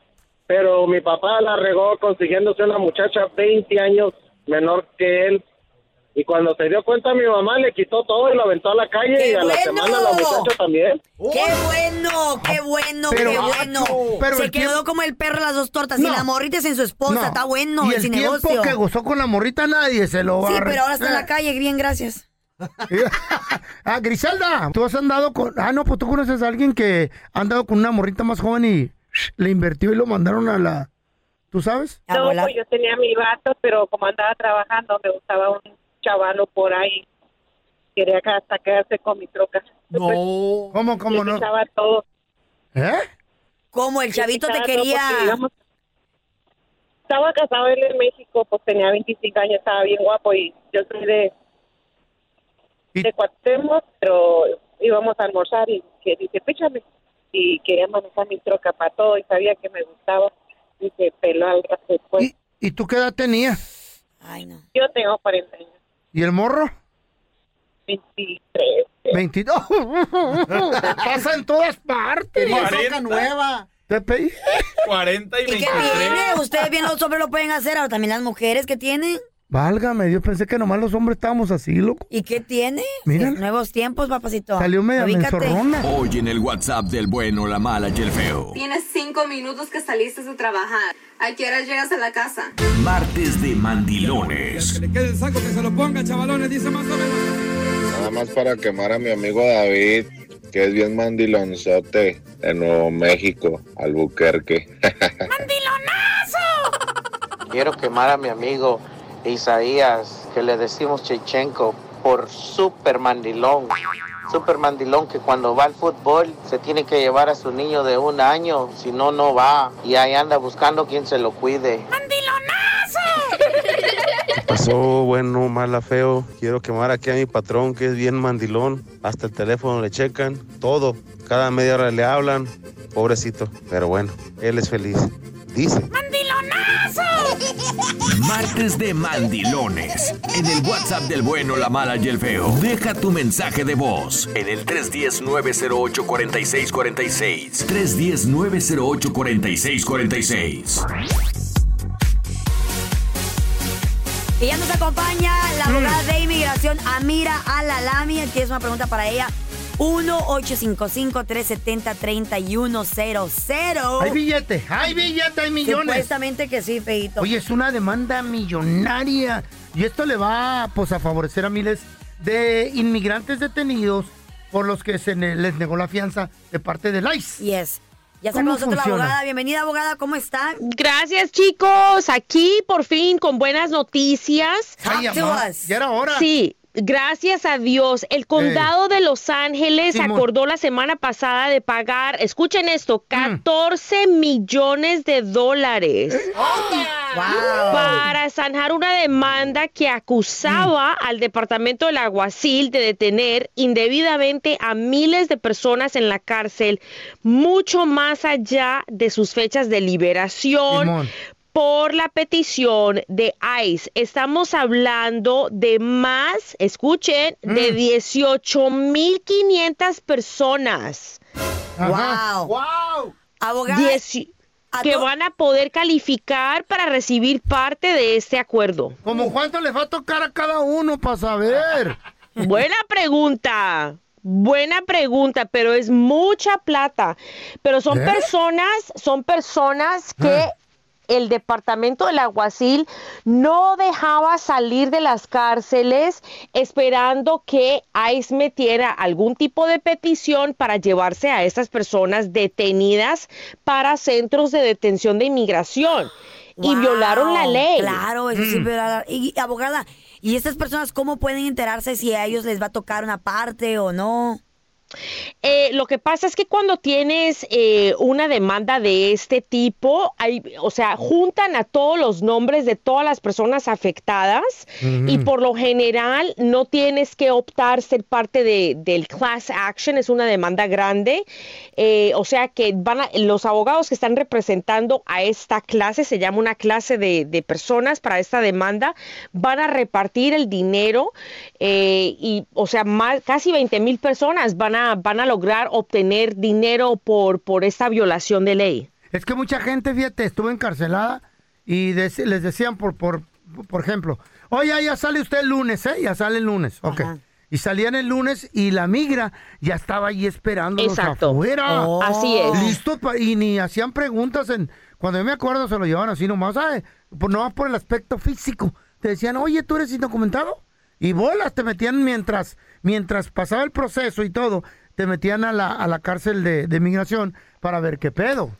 pero mi papá la regó consiguiéndose una muchacha 20 años menor que él. Y cuando se dio cuenta mi mamá le quitó todo y lo aventó a la calle ¡Qué y a la bueno! semana la muchacha también. ¡Qué bueno! ¡Qué bueno! Pero- ¡Qué bueno! pero Se el quedó tiempo- como el perro de las dos tortas. No. Y la morrita es en su esposa. No. Está bueno y ese el tiempo negocio. que gozó con la morrita nadie se lo va Sí, a pero ahora está en la calle. Bien, gracias. (laughs) ah, Griselda, tú has andado con... Ah, no, pues tú conoces a alguien que ha andado con una morrita más joven y le invirtió y lo mandaron a la... ¿Tú sabes? No, pues yo tenía mi vato, pero como andaba trabajando, me gustaba un chavalo por ahí. Quería que hasta quedarse con mi troca. No. ¿Cómo, cómo no? quitaba todo. ¿Eh? Como el chavito te quería... porque, digamos, estaba casado él en México, pues tenía 25 años, estaba bien guapo y yo soy de de Cuauhtémoc, pero íbamos a almorzar y que dice, píchame. Y quería manejar mi troca para todo y sabía que me gustaba. Y se peló al rato después. ¿Y tú qué edad tenías? Yo tengo 40 años, ¿Y el morro? 23. 22. (laughs) Pasa en todas partes. Quería Cuarenta. troca nueva. Te pedí. 40 y ¿Y qué tiene? Ustedes bien los hombres lo pueden hacer, ahora también las mujeres que tienen. Válgame, yo pensé que nomás los hombres estábamos así, loco. ¿Y qué tiene? Mira. Nuevos tiempos, papacito. Salió media menzorrona. Hoy en el WhatsApp del bueno, la mala y el feo. Tienes cinco minutos que saliste de trabajar. ¿A qué hora llegas a la casa? Martes de mandilones. Que el saco que se lo ponga, chavalones, dice más o menos. Nada más para quemar a mi amigo David, que es bien mandilonzote de Nuevo México, Albuquerque. (laughs) Quiero quemar a mi amigo Isaías, que le decimos Chechenko, por super mandilón. Super mandilón que cuando va al fútbol se tiene que llevar a su niño de un año, si no, no va. Y ahí anda buscando quien se lo cuide. ¿Qué pasó, bueno, mala, feo? Quiero quemar aquí a mi patrón, que es bien mandilón. Hasta el teléfono le checan, todo. Cada media hora le hablan. Pobrecito. Pero bueno, él es feliz. Dice. Martes de mandilones. En el WhatsApp del bueno, la mala y el feo. Deja tu mensaje de voz en el 310-908-4646. 310-908-4646. Y ya nos acompaña la abogada de inmigración, Amira Alalami. Tienes una pregunta para ella. 1-855-370-3100. Hay billete, hay billete, hay millones. Supuestamente que sí, feito. Oye, es una demanda millonaria. Y esto le va pues, a favorecer a miles de inmigrantes detenidos por los que se ne- les negó la fianza de parte del ICE. Yes. Ya está con ¿Cómo nosotros la abogada. Bienvenida, abogada. ¿Cómo está? Gracias, chicos. Aquí por fin con buenas noticias. Ay, ya era hora. Sí. Gracias a Dios, el condado de Los Ángeles Simón. acordó la semana pasada de pagar, escuchen esto, Mm. 14 millones de dólares para zanjar una demanda que acusaba Mm. al Departamento del Aguacil de detener indebidamente a miles de personas en la cárcel, mucho más allá de sus fechas de liberación Simón. Por la petición de ICE. Estamos hablando de más, escuchen, de 18.500 personas. Wow. Wow. Abogada. Dieci- que van a poder calificar para recibir parte de este acuerdo. ¿Cómo cuánto les va a tocar a cada uno para saber? (laughs) Buena pregunta. Buena pregunta, pero es mucha plata. Pero son ¿Eh? personas, son personas que Ah. El departamento del alguacil no dejaba salir de las cárceles esperando que ICE metiera algún tipo de petición para llevarse a estas personas detenidas para centros de detención de inmigración. Y Wow, violaron la ley. Claro, eso Mm. sí, pero, y, y, abogada, ¿y estas personas cómo pueden enterarse si a ellos les va a tocar una parte o no? Eh, lo que pasa es que cuando tienes eh, una demanda de este tipo, hay, o sea, juntan a todos los nombres de todas las personas afectadas y por lo general no tienes que optar ser parte de, del class action, es una demanda grande, eh, o sea que van a- los abogados que están representando a esta clase, se llama una clase de, de personas para esta demanda, van a repartir el dinero y, o sea, más, casi 20 mil personas van a, van a lograr obtener dinero por, por esta violación de ley. Es que mucha gente, fíjate, estuvo encarcelada y les decían, por, por, por ejemplo, oye, ya sale usted el lunes, ¿eh? Ya sale el lunes, ok. Y salían el lunes y la migra ya estaba ahí esperando Exacto. afuera. Oh. Así es. Listos pa- y ni hacían preguntas en... Cuando yo me acuerdo se lo llevaban así nomás, ¿sabes? Por, no por el aspecto físico. Te decían, oye, ¿tú eres indocumentado? Y bolas te metían mientras, mientras pasaba el proceso y todo, te metían a la, a la cárcel de, de migración para ver qué pedo.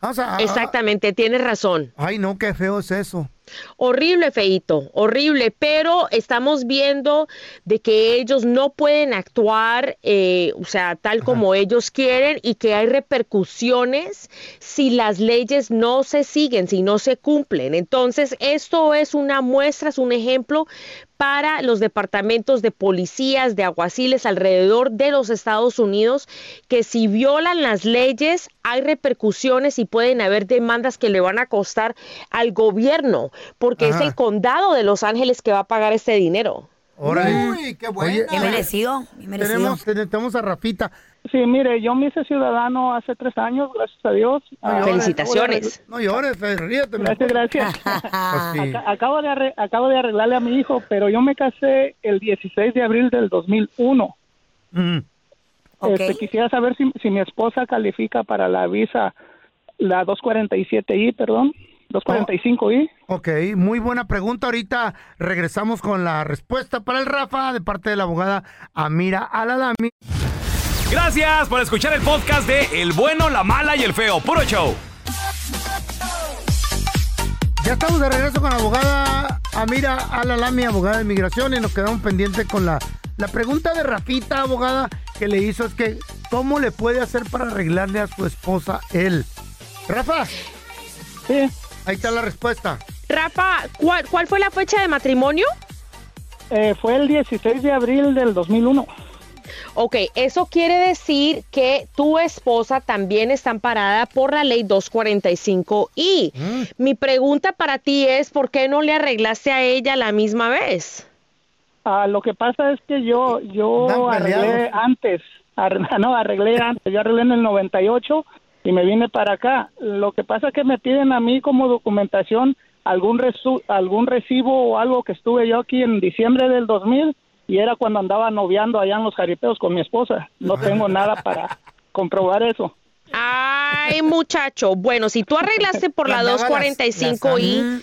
O sea, Exactamente, tienes razón. Ay, no, qué feo es eso. Horrible, feito, horrible, pero estamos viendo de que ellos no pueden actuar, eh, o sea, tal como ellos quieren y que hay repercusiones si las leyes no se siguen, si no se cumplen. Entonces, esto es una muestra, es un ejemplo para los departamentos de policías, de aguaciles alrededor de los Estados Unidos, que si violan las leyes hay repercusiones y pueden haber demandas que le van a costar al gobierno, porque Ajá. es el condado de Los Ángeles que va a pagar este dinero. Órale. Uy, qué Bien merecido, merecido. Tenemos, tenemos a Rafita. Sí, mire, yo me hice ciudadano hace tres años, gracias a Dios. Ah, Felicitaciones. No llores, Fe, ríete. Gracias, gracias. (laughs) Pues sí. Acabo, de acabo de arreglarle a mi hijo, pero yo me casé el 16 de abril del 2001. Mm. Este, quisiera saber si, si mi esposa califica para la visa, la 247I, perdón, 245I. Ok, muy buena pregunta. Ahorita regresamos con la respuesta para el Rafa de parte de la abogada Amira Alalami. Gracias por escuchar el podcast de El bueno, la mala y el feo. Puro show. Ya estamos de regreso con la abogada Amira Alalami, abogada de inmigración, y nos quedamos pendientes con la, la pregunta de Rafita, abogada, que le hizo es que, ¿cómo le puede hacer para arreglarle a su esposa él? Rafa. Sí. Ahí está la respuesta. Rafa, ¿cuál, cuál fue la fecha de matrimonio? Eh, fue el 16 de abril del 2001. Ok, eso quiere decir que tu esposa también está amparada por la ley 245I. Mi pregunta para ti es, ¿por qué no le arreglaste a ella la misma vez? Ah, lo que pasa es que yo yo arreglé antes, Ar- (laughs) no, arreglé antes, yo arreglé en el 98 y me vine para acá. Lo que pasa es que me piden a mí como documentación algún resu- algún recibo o algo que estuve yo aquí en diciembre del 2000 y era cuando andaba noviando allá en los jaripeos con mi esposa. No tengo nada para comprobar eso. Ay, muchacho. Bueno, si tú arreglaste por la Andaba las- 245I, las-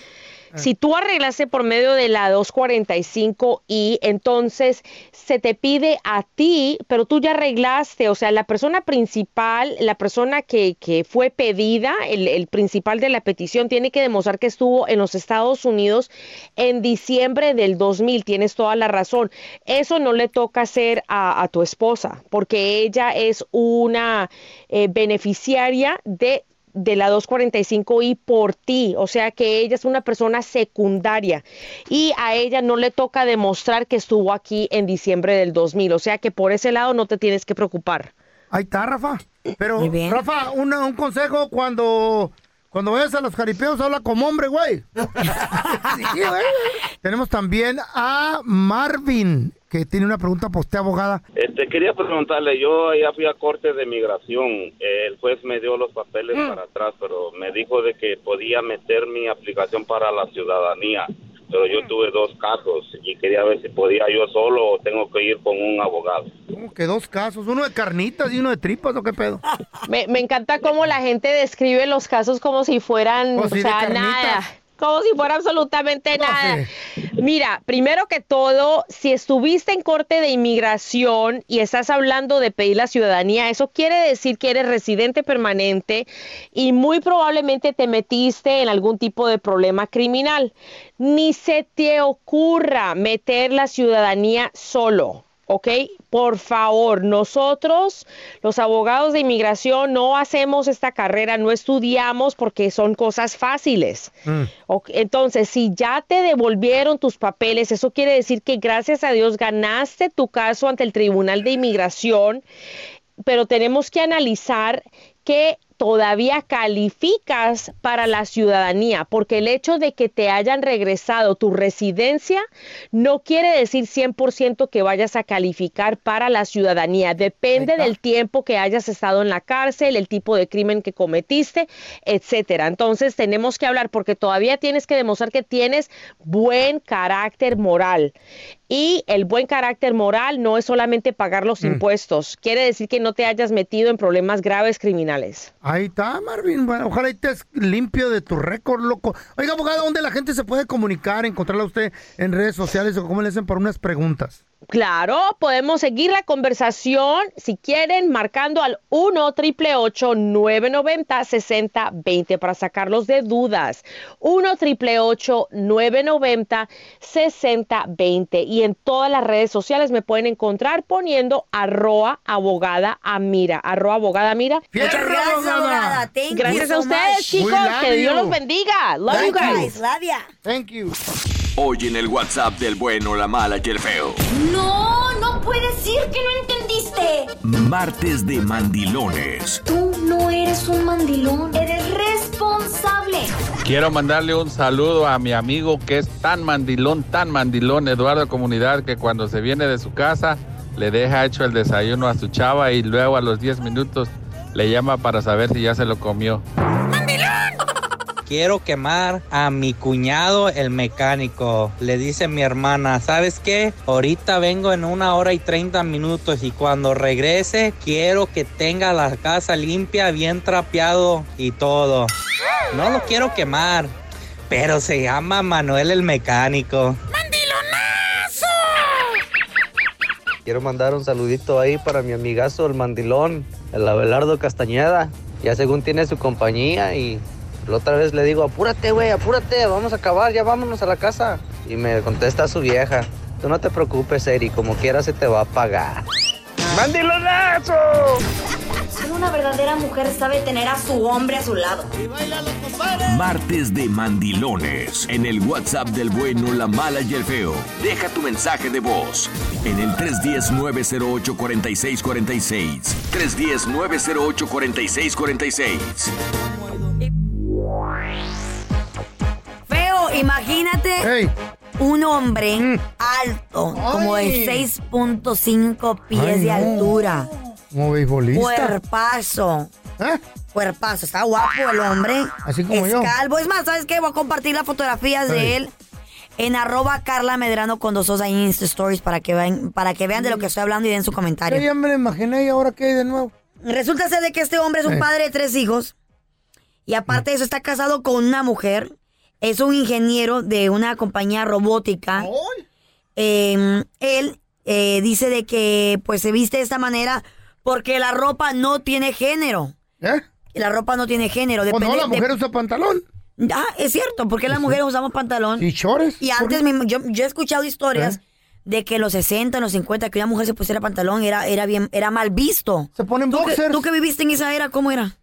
si tú arreglaste por medio de la 245I, entonces se te pide a ti, pero tú ya arreglaste, o sea, la persona principal, la persona que, que fue pedida, el, el principal de la petición, tiene que demostrar que estuvo en los Estados Unidos en diciembre del 2000. Tienes toda la razón. Eso no le toca hacer a, a tu esposa, porque ella es una eh, beneficiaria de de la 245I por ti, o sea que ella es una persona secundaria y a ella no le toca demostrar que estuvo aquí en diciembre del 2000, o sea que por ese lado no te tienes que preocupar. Ahí está, Rafa. Pero, Rafa, una- un consejo cuando, cuando vayas a los jaripeos, habla como hombre, güey. (laughs) Sí, güey. Tenemos también a Marvin, que tiene una pregunta para usted, abogada. Este, quería preguntarle, yo ya fui a corte de migración, el juez me dio los papeles para atrás, pero me dijo de que podía meter mi aplicación para la ciudadanía, pero yo tuve dos casos y quería ver si podía yo solo o tengo que ir con un abogado. ¿Cómo que dos casos? ¿Uno de carnitas y uno de tripas o qué pedo? Me, me encanta cómo la gente describe los casos como si fueran, Pues o sí, sea, nada. Como si fuera absolutamente nada. Mira, primero que todo, si estuviste en corte de inmigración y estás hablando de pedir la ciudadanía, eso quiere decir que eres residente permanente y muy probablemente te metiste en algún tipo de problema criminal. Ni se te ocurra meter la ciudadanía solo. ¿Ok? Por favor, nosotros, los abogados de inmigración, no hacemos esta carrera, no estudiamos porque son cosas fáciles. Ok, Entonces, si ya te devolvieron tus papeles, eso quiere decir que gracias a Dios ganaste tu caso ante el Tribunal de Inmigración, pero tenemos que analizar que todavía calificas para la ciudadanía, porque el hecho de que te hayan regresado tu residencia no quiere decir 100% que vayas a calificar para la ciudadanía. Depende del tiempo que hayas estado en la cárcel, el tipo de crimen que cometiste, etcétera. Entonces tenemos que hablar porque todavía tienes que demostrar que tienes buen carácter moral. Y el buen carácter moral no es solamente pagar los impuestos, quiere decir que no te hayas metido en problemas graves criminales. Ahí está, Marvin. Bueno, ojalá estés limpio de tu récord, loco. Oiga, abogado, ¿dónde la gente se puede comunicar, encontrarla a usted en redes sociales o cómo le hacen para unas preguntas? Claro, podemos seguir la conversación si quieren marcando al 1 888 990 6020 para sacarlos de dudas. 1 888 990 6020 y en todas las redes sociales me pueden encontrar poniendo arroa abogada amira, arroa abogada amira. Muchas gracias, abogada. Gracias a ustedes, much. chicos, que Dios you. los bendiga. Love you Thank you. guys. Love ya. Thank you. Hoy en el WhatsApp del bueno, la mala y el feo. No, no puede ser que no entendiste. Martes de mandilones. Tú no eres un mandilón, eres responsable. Quiero mandarle un saludo a mi amigo que es tan mandilón, tan mandilón, Eduardo Comunidad, que cuando se viene de su casa le deja hecho el desayuno a su chava y luego a los 10 minutos le llama para saber si ya se lo comió. Quiero quemar a mi cuñado el mecánico. Le dice mi hermana, ¿sabes qué? Ahorita vengo en una hora y 30 minutos y cuando regrese quiero que tenga la casa limpia, bien trapeado y todo. No lo quiero quemar, pero se llama Manuel el mecánico. Quiero mandar un saludito ahí para mi amigazo, el mandilón, el Abelardo Castañeda. Ya según tiene su compañía y la otra vez le digo, apúrate, güey, apúrate, vamos a acabar, ya vámonos a la casa. Y me contesta su vieja, tú no te preocupes, Eri, como quiera se te va a pagar. ¡Mandilonazo! Solo una verdadera mujer sabe tener a su hombre a su lado. Martes de mandilones. En el WhatsApp del bueno, la mala y el feo. Deja tu mensaje de voz en el 310-908-4646. 310-908-4646. Imagínate un hombre Mm. alto, como de Ay. 6.5 pies Ay, de no. altura. Como beisbolista. Cuerpazo. Cuerpazo. Está guapo el hombre. Así como es yo. calvo. Es más, ¿sabes qué? Voy a compartir las fotografías Ay. de él en arroba Carla Medrano con dos os ahí en Insta Stories para que vean, para que vean de lo que estoy hablando y den su comentario. Ya me lo imaginé y ahora qué hay de nuevo. Resulta ser de que este hombre es un Eh. padre de tres hijos y aparte de eso está casado con una mujer. Es un ingeniero de una compañía robótica. Eh, él eh, dice de que pues se viste de esta manera porque la ropa no tiene género. ¿Eh? La ropa no tiene género. Pues no, depende la de- mujer usa pantalón. Ah, es cierto, porque las mujeres usamos pantalón. Y chores. Y antes yo, yo he escuchado historias ¿Eh? de que en los 60, en los 50, que una mujer se pusiera pantalón era, era bien, era mal visto. Se ponen ¿Tú que, boxers. tú que viviste en esa era, ¿cómo era?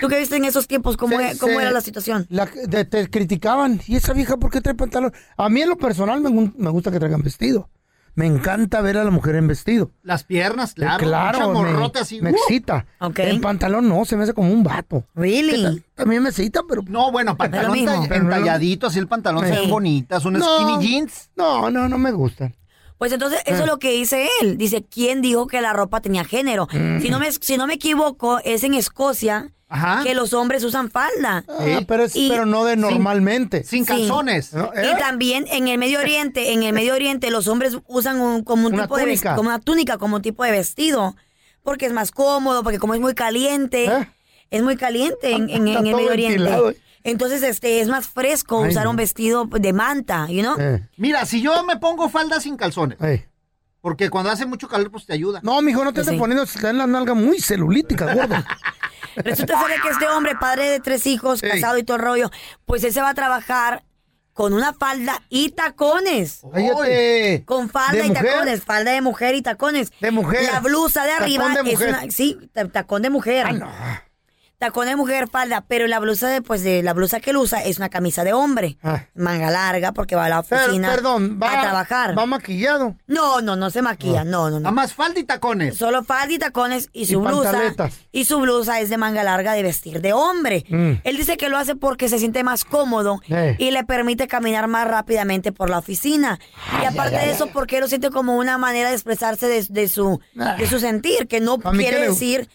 ¿Tú que viviste en esos tiempos, cómo, Se- e- cómo se- era la situación? la- de- te criticaban. ¿Y esa vieja por qué trae pantalón? A mí en lo personal me, me gusta que traigan vestido. Me encanta ver a la mujer en vestido. Las piernas, claro. Eh, claro, un me, chamorrote así. me ¡uh! excita. En pantalón no, se me hace como un vato. Really? ¿Qué? También me excita, pero... No, bueno, pantalón entalladito, así el pantalón se Sí. ven bonitas, unos No. skinny jeans. No, no, no me gustan. Pues entonces, eso Eh. es lo que dice él. Dice, ¿quién dijo que la ropa tenía género? Mm. Si, no me, si no me equivoco, es en Escocia que los hombres usan falda. Ah, pero, es- pero no de normalmente. Sí. No, ¿eh? Y también en el Medio Oriente, en el Medio Oriente los hombres usan un- como un Una tipo de túnica. como una túnica, como un tipo de vestido, porque es más cómodo, porque como es muy caliente, es muy caliente en, en- Está en el Medio ventilado. Oriente. Entonces, este, es más fresco Ay, usar no. un vestido de manta, you know? Mira, si yo me pongo falda sin calzones, porque cuando hace mucho calor, pues te ayuda. No, mijo, no te Pues estés sí. poniendo se te dan las nalgas muy celulíticas, gordo. (laughs) Resulta ser que este hombre, padre de tres hijos, casado y todo el rollo, pues él se va a trabajar con una falda y tacones. Cállate. Con falda ¿De y mujer? tacones, falda de mujer y tacones. De mujer. La blusa de arriba de es mujer. una, sí, ta- tacón de mujer. Tacón de mujer, falda, pero la blusa de, pues, de la blusa que él usa es una camisa de hombre. Manga larga porque va a la Ah. Oficina perdón, va, a trabajar. ¿Va maquillado? No, no, no se maquilla, no, no, no. Nada más falda y tacones. Solo falda y tacones y Y su blusa. pantaletas. Y su blusa es de manga larga de vestir de hombre. Mm. Él dice que lo hace porque se siente más cómodo Eh. y le permite caminar más rápidamente por la oficina. y aparte de eso, porque él lo siente como una manera de expresarse de, de su, de su sentir, que no quiere decir.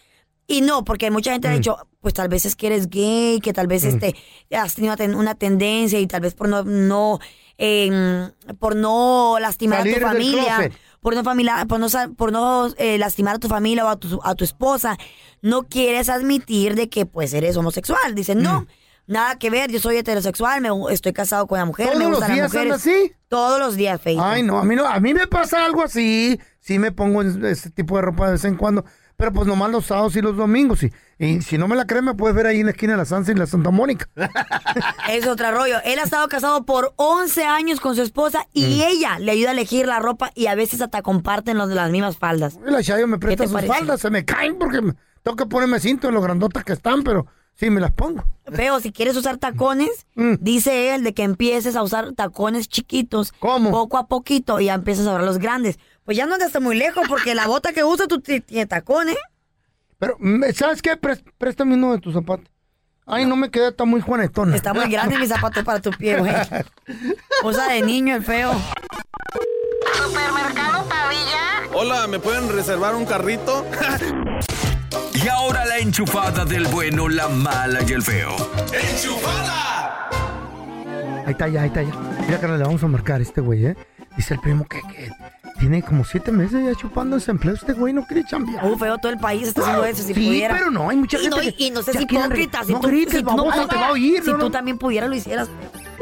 Y no, porque mucha gente ha Mm. dicho, pues tal vez es que eres gay, que tal vez Mm. este has tenido una ten- una tendencia y tal vez por no, no eh, por no lastimar Salir a tu familia, por no familia, por no, por no eh, lastimar a tu familia o a tu, a tu esposa, no quieres admitir de que pues eres homosexual. Dicen, no, Mm. nada que ver, yo soy heterosexual, me, estoy casado con una mujer, ¿Todos me los gustan días mujeres. así? Todos los días, Feito. Ay, no, a mí no, a mí me pasa algo así. Sí me pongo ese tipo de ropa de vez en cuando. Pero pues nomás los sábados y los domingos. Y, y si no me la crees, me puedes ver ahí en la esquina de la Sansa y la Santa Mónica. (laughs) Es otro rollo. Él ha estado casado por 11 años con su esposa y Mm. ella le ayuda a elegir la ropa y a veces hasta comparten los de las mismas faldas. La Chayo me presta sus parece? faldas, se me caen porque me- tengo que ponerme cinto en lo grandotas que están, pero sí me las pongo. Feo, si quieres usar tacones, (laughs) Mm. dice él de que empieces a usar tacones chiquitos. Poco a poquito y ya empiezas a ver los grandes. Pues ya no andas muy lejos porque la bota que usa tú ti- tiene tacones. Pero, mm, ¿sabes qué? Préstame uno de tus zapatos. Ay, no me queda, está muy juanetona. Está muy grande mi zapato para tu pie, güey. Cosa de niño el feo. Hola, ¿me pueden reservar un carrito? (laughs) Y ahora la enchufada del bueno, la mala y el feo. Ahí está ya, ahí está ya. Mira que le vamos a marcar a este güey, ¿eh? Dice el primo que, que tiene como siete meses ya chupando desempleo. Este güey no quiere chambear. Uh, feo, todo el país está haciendo eso, si Sí, pudiera. pero no, hay mucha y gente no, que y no seas hipócrita. Si no tú, grites, si babosa, te va a oír, Si no, tú no. también pudieras, lo hicieras.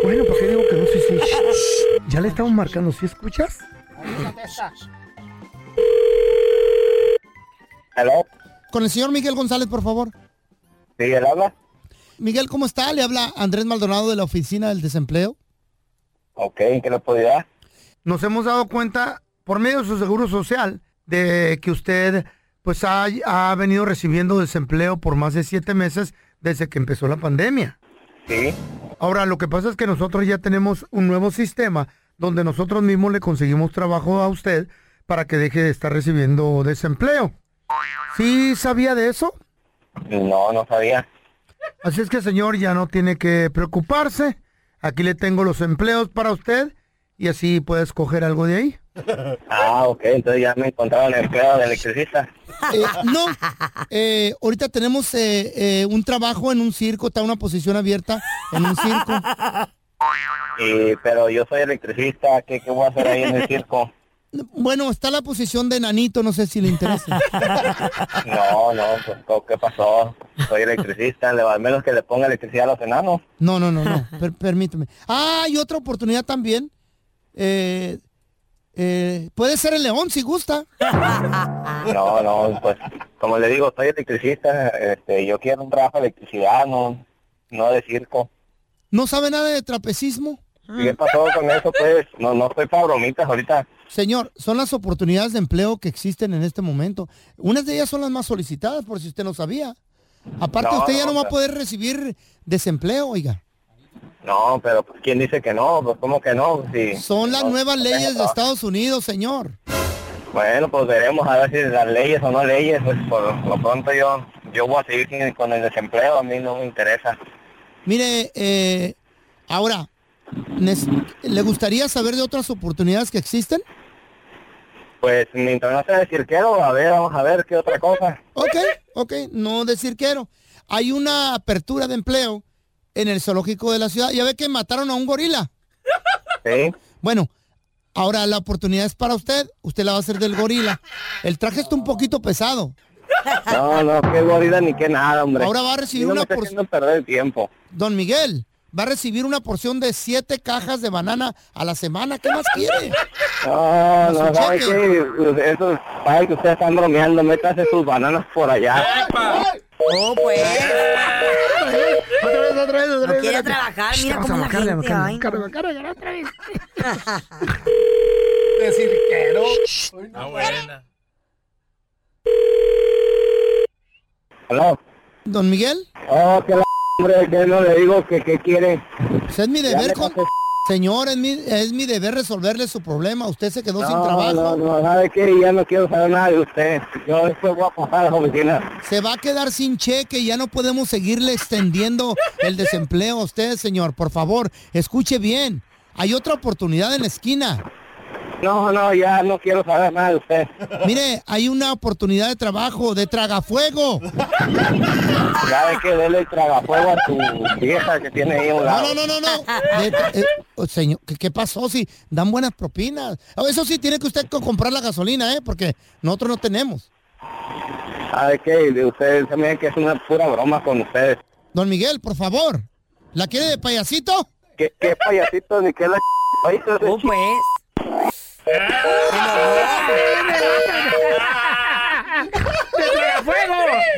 Bueno, ¿por qué digo que no? Sí, sí. Shh. Ya le estamos marcando, ¿sí escuchas? ¿Aló? Con el señor Miguel González, por favor. Sí, él habla. Miguel, ¿cómo está? Le habla Andrés Maldonado de la Oficina del Desempleo. Ok, ¿en qué le puedo ayudar? Nos hemos dado cuenta, por medio de su seguro social, de que usted pues ha, ha venido recibiendo desempleo por más de siete meses desde que empezó la pandemia. Sí. Ahora, lo que pasa es que nosotros ya tenemos un nuevo sistema donde nosotros mismos le conseguimos trabajo a usted para que deje de estar recibiendo desempleo. ¿Sí sabía de eso? No, no sabía. Así es que, señor, ya no tiene que preocuparse. Aquí le tengo los empleos para usted y así puede escoger algo de ahí. Ah, ok, entonces ya me encontraron empleado de electricista. Eh, no, eh, ahorita tenemos eh, eh, un trabajo en un circo, está una posición abierta en un circo. Y, pero yo soy electricista, ¿qué, ¿qué voy a hacer ahí en el circo? Bueno, está la posición de nanito, no sé si le interesa. No, no, pues, ¿co- ¿qué pasó? Soy electricista, le- al menos que le ponga electricidad a los enanos. No, no, no, no, per- permíteme. Ah, y otra oportunidad también. Eh, eh, puede ser el león si gusta. (laughs) No, no, pues como le digo, soy electricista, este, yo quiero un trabajo de electricidad, no, no de circo. ¿No sabe nada de trapecismo? ¿Y qué pasó con eso? Pues no, no estoy para bromitas ahorita. Señor, son las oportunidades de empleo que existen en este momento. Unas de ellas son las más solicitadas, por si usted no sabía. Aparte, No, usted ya no, no va a poder recibir desempleo, oiga. No, pero pues, ¿quién dice que no? Pues ¿cómo que no? Sí. Son las No, nuevas leyes de. Estados Unidos, señor. Bueno, pues veremos a ver si las leyes o no leyes, pues por lo pronto yo yo voy a seguir con el desempleo, a mí no me interesa. Mire, eh, ahora, ¿le gustaría saber de otras oportunidades que existen? Pues mientras no sea de cirquero, a ver, vamos a ver qué otra cosa. Ok, ok, no decir quiero. Hay una apertura de empleo en el zoológico de la ciudad. Ya ve que mataron a un gorila. Sí. Bueno, ahora la oportunidad es para usted. Usted la va a hacer del gorila. El traje está un poquito pesado. No, no, qué gorila ni qué nada, hombre. Ahora va a recibir no una estoy por- haciendo perder el tiempo. Don Miguel, va a recibir una porción de siete cajas de banana a la semana. ¿Qué más quiere? No, No, no, su ¿sabe cheque. qué? Eso, sabe que ustedes están bromeando, métase sus bananas por allá. Oh, pues. Otra vez, otra vez, otra No vez. quiere espérate. trabajar, mira cómo a la gente, (laughs) ay, no. otra vez. Ah, buena. ¿Aló? ¿Don Miguel? Oh, que la hombre, que no le digo que, que quiere. Pues es mi deber, con-. Señor, es mi, es mi deber resolverle su problema. Usted se quedó sin No, trabajo. no, no, ¿sabe qué? Ya no quiero saber nada de usted. Yo después voy a pasar a la oficina. Se va a quedar sin cheque y ya no podemos seguirle extendiendo el desempleo a usted, señor. Por favor, escuche bien. Hay otra oportunidad en la esquina. No, no, ya no quiero saber nada de usted. Mire, hay una oportunidad de trabajo, de tragafuego. ¿Sabe qué? Dele el tragafuego a tu vieja que tiene ahí un No, lado. no, no, no, no. De- eh, oh, señor, ¿qué, qué pasó? Si dan buenas propinas. Oh, Eso sí, tiene que usted co- comprar la gasolina, ¿eh? Porque nosotros no tenemos. ¿Sabe qué? De Ustedes también que es una pura broma con ustedes. Don Miguel, por favor. ¿La quiere de payasito? ¿Qué, qué payasito ni qué la payasito de Oh, pues.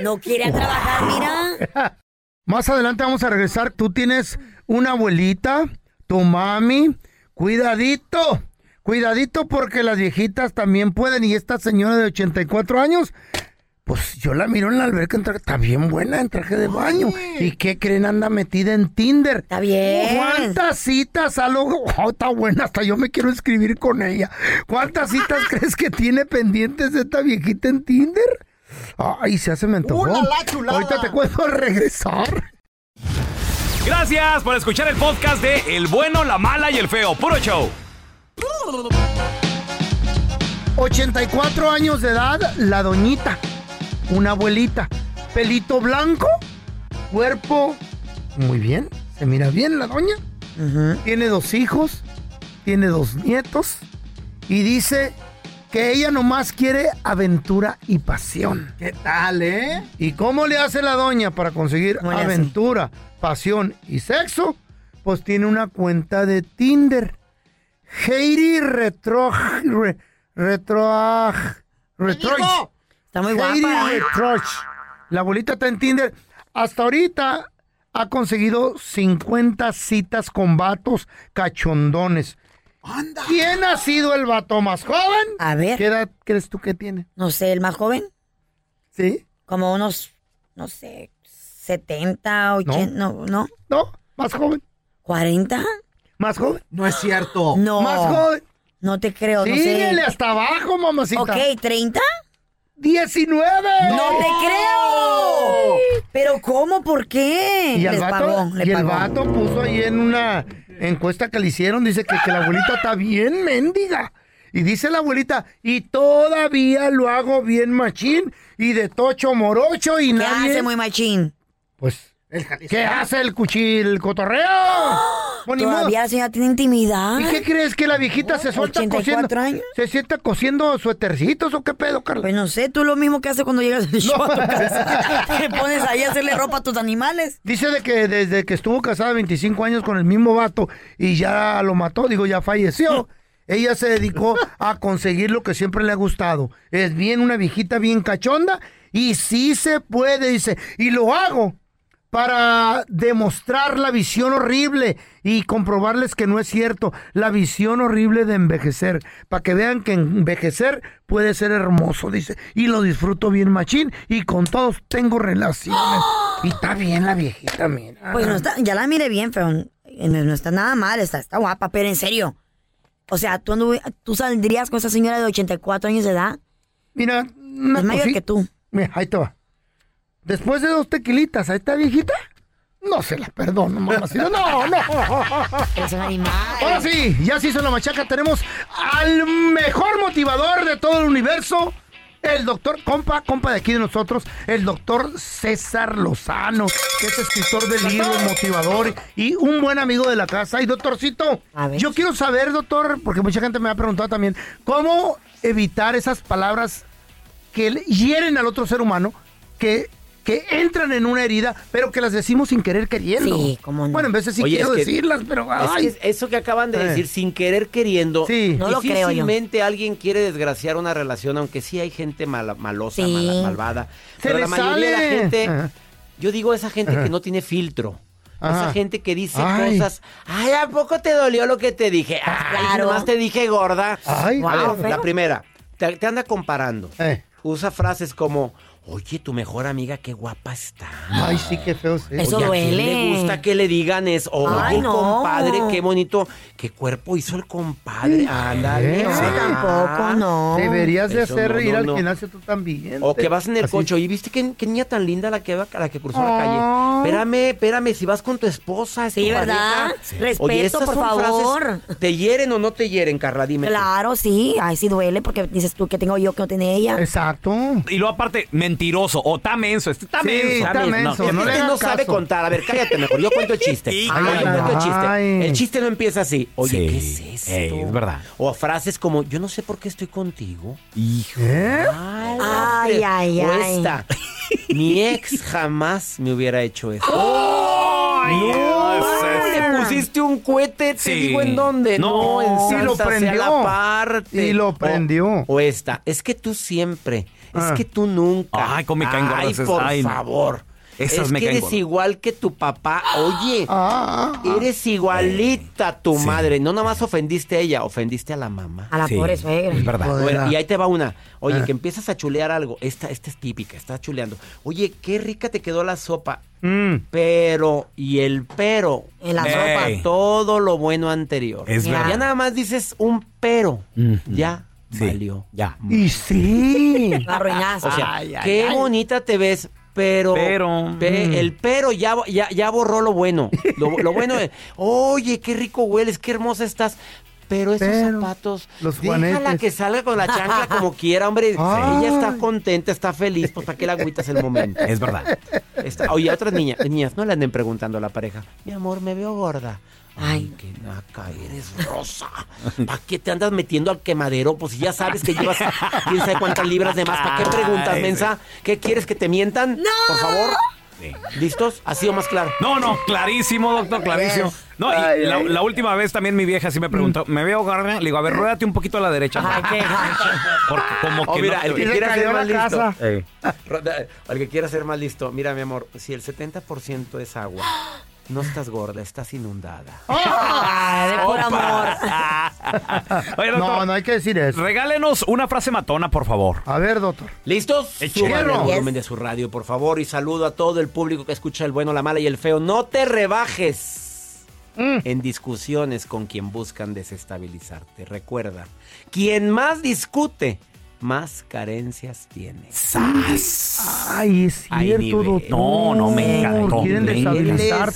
No quiere trabajar, mira. Más adelante vamos a regresar. Tú tienes una abuelita, tu mami. Cuidadito, cuidadito porque las viejitas también pueden. Y esta señora de 84 años, pues yo la miro en la alberca, en traje- está bien buena en traje de baño. ¿Y qué creen? Anda metida en Tinder. Está bien. ¿Cuántas citas a lo... Oh, está buena, hasta yo me quiero escribir con ella. ¿Cuántas citas (laughs) crees que tiene pendientes esta viejita en Tinder? Ay, se hace me antojó. ¡Uh! Ahorita te cuento al regresar. Gracias por escuchar el podcast de El bueno, la mala y el feo. Puro show. 84 años de edad, la doñita. Una abuelita. Pelito blanco, cuerpo muy bien. Se mira bien la doña. Tiene dos hijos, tiene dos nietos. Y dice que ella nomás quiere aventura y pasión. ¿Qué tal, eh? ¿Y cómo le hace la doña para conseguir aventura, pasión y sexo? Pues tiene una cuenta de Tinder. Heidi Retro... Re, retro... Retroch. Está muy Heidi guapa. ¿eh? Retroch. La abuelita está en Tinder. Hasta ahorita ha conseguido 50 citas con vatos cachondones. ¿Quién ha sido el vato más joven? A ver. ¿Qué edad crees tú que tiene? No sé, el más joven. ¿Sí? Como unos, no sé, 70, 80, no, no. No, más joven. ¿40? ¿Más joven? No es cierto. No. Más joven. No te creo, no sé. Síguele hasta abajo, mamacita. Ok, ¿30? 19. ¡No te creo! ¿Pero cómo? ¿Por qué? Y el Les vato, pagó, le y el pagó. vato puso ahí en una encuesta que le hicieron, dice que, que la abuelita está bien mendiga. Y dice la abuelita, y todavía lo hago bien machín y de tocho morocho y ¿Qué nadie... hace muy machín? Pues, ¿qué hace el cuchillo, el cotorreo? (gasps) Modo. Todavía la señora tiene intimidad. ¿Y qué crees que la viejita se suelta 84 cosiendo? años. ¿Se sienta cosiendo suetercitos o qué pedo, Carla? Pues no sé, tú lo mismo que haces cuando llegas al (laughs) show a tu casa. Te pones ahí a hacerle ropa a tus animales. Dice de que desde que estuvo casada 25 años con el mismo vato y ya lo mató, digo, ya falleció. (laughs) Ella se dedicó a conseguir lo que siempre le ha gustado. Es bien una viejita bien cachonda y sí se puede, dice. Y lo hago para demostrar la visión horrible y comprobarles que no es cierto. La visión horrible de envejecer. Para que vean que envejecer puede ser hermoso, dice. Y lo disfruto bien machín y con todos tengo relaciones. Y está bien la viejita, mira. Pues no está, ya la miré bien, pero no, no está nada mal, está, está guapa, pero en serio. O sea, ¿tú, andu- ¿tú saldrías con esa señora de 84 años de edad? Mira, Es mayor que tú. Mira, ahí te va. Después de dos tequilitas a esta viejita, no se la perdono, mamacita. No, no. Es un animal. Ahora sí, ya se hizo la machaca. Tenemos al mejor motivador de todo el universo. El doctor, compa, compa de aquí de nosotros, el doctor César Lozano, que es escritor de libros, motivador y un buen amigo de la casa. Y doctorcito, yo quiero saber, doctor, porque mucha gente me ha preguntado también, ¿cómo evitar esas palabras que hieren al otro ser humano, que, que entran en una herida, pero que las decimos sin querer queriendo? Sí, cómo no. Bueno, en veces sí Oye, quiero es que- decirlas, pero Es ay. que eso que acaban de Eh. decir, sin querer queriendo, Sí. No lo creo difícilmente alguien quiere desgraciar una relación, aunque sí hay gente mala- malosa, Sí. mala- malvada. Se pero la mayoría de la gente, Ajá. yo digo esa gente Ajá. que no tiene filtro. Ajá. Esa gente que dice Ay. cosas. Ay, ¿a poco te dolió lo que te dije? Ay, Claro. nomás te dije gorda. Ay, A ver, Wow, feo. la primera. Te, te anda comparando. Eh. Usa frases como, oye, tu mejor amiga, qué guapa está. Ay, sí, qué feo. sí. Eso Oye, ¿a quién duele. le gusta que le digan eso? Oye, no. compadre, qué bonito. ¿Qué cuerpo hizo el compadre? Ándale. No, ah. tampoco, no. Deberías de Eso hacer no, ir no, al no. gimnasio tú también. O que vas en el Así. coche y viste qué, qué niña tan linda la que va, la que cruzó la calle. Espérame, espérame, si vas con tu esposa, es Sí, tu ¿verdad? Respeto, Oye, por son frases, favor. ¿Te hieren o no te hieren, Carla? Dime. tú. Claro, sí. Ay, sí duele porque dices tú que tengo yo que no tiene ella. Exacto. Y luego aparte, mentiroso o está menso. Este está Sí, menso. está menso, no, no este le no hagas sabe contar. A ver, cállate mejor. Yo cuento el chiste. (laughs) Sí, Ay, yo cuento el chiste. ay. El chiste no empieza así. Oye, Sí. ¿qué es esto? Ey, es verdad. O frases como, yo no sé por qué estoy contigo. Hijo. ¿Eh? Ay, Ay, ay, esta. (laughs) Mi ex jamás me hubiera hecho eso. Ay, No, le pusiste un cohete, te Sí. digo en dónde. No. No, en Y lo prendió. la parte. Y lo prendió. O, esta, es que tú siempre. Es que tú nunca. Ay, cómo me caen gordas Ay, esas. por Ay, no. favor. Esas es me que caen eres gordas. igual que tu papá. Oye, Ah, eres igualita a tu Sí. madre. No nada más ofendiste a ella, ofendiste a la mamá. A la Sí, pobre suegra. Es verdad. Bueno, y ahí te va una. Oye, Ah. que empiezas a chulear algo. Esta, esta es típica, estás chuleando. Oye, qué rica te quedó la sopa. mm. Pero, y el pero. En la Ey. sopa. Todo lo bueno anterior. Es Ya. verdad. Ya nada más dices un pero. Ya Sí. valió. Ya. Y sí. La arruinaste. O sea, Ay, ay, qué ay. bonita te ves. Pero, Pero, pe- mm. el pero ya, ya, ya borró lo bueno. Lo, lo bueno es, (laughs) oye, qué rico hueles, qué hermosa estás. Pero esos Pero, zapatos, los déjala juanetes. que salga con la chancla como quiera, hombre. (laughs) Ay. Ella está contenta, está feliz, pues para qué la agüitas el momento. Es verdad. Está- oye, otras niñas, niñas, no le anden preguntando a la pareja, mi amor, me veo gorda. Ay, qué naca, eres rosa. (laughs) ¿Para qué te andas metiendo al quemadero? Pues si ya sabes que llevas (laughs) quién sabe cuántas libras de más. ¿Para qué preguntas, mensa? ¿Qué quieres que te mientan? ¡No! Por favor. Sí. ¿Listos? ¿Ha sido más claro? No, no, clarísimo, doctor, clarísimo. No, y Ay, la, ay. la última vez también mi vieja sí me preguntó, ¿me veo gorda? Le digo, a ver, ruédate un poquito a la derecha. Ay, qué. Porque como Oh, que mira, no el que se quiera ser más listo. casa. (laughs) Roda- El que quiera ser más listo. Mira, mi amor, si el 70% es agua, (gasps) no estás gorda, estás inundada. Ay, (laughs) de puro amor. (laughs) Oye, doctor, No, no hay que decir eso. regálenos una frase matona, por favor. A ver, doctor. ¿Listos? Súbanle el volumen de su radio, por favor. Y saludo a todo el público que escucha el bueno, la mala y el feo. No te rebajes Mm. en discusiones con quien buscan desestabilizarte. Recuerda, quien más discute, más carencias tiene. Ay, es cierto, doctor. No, no me encantó. Quieren.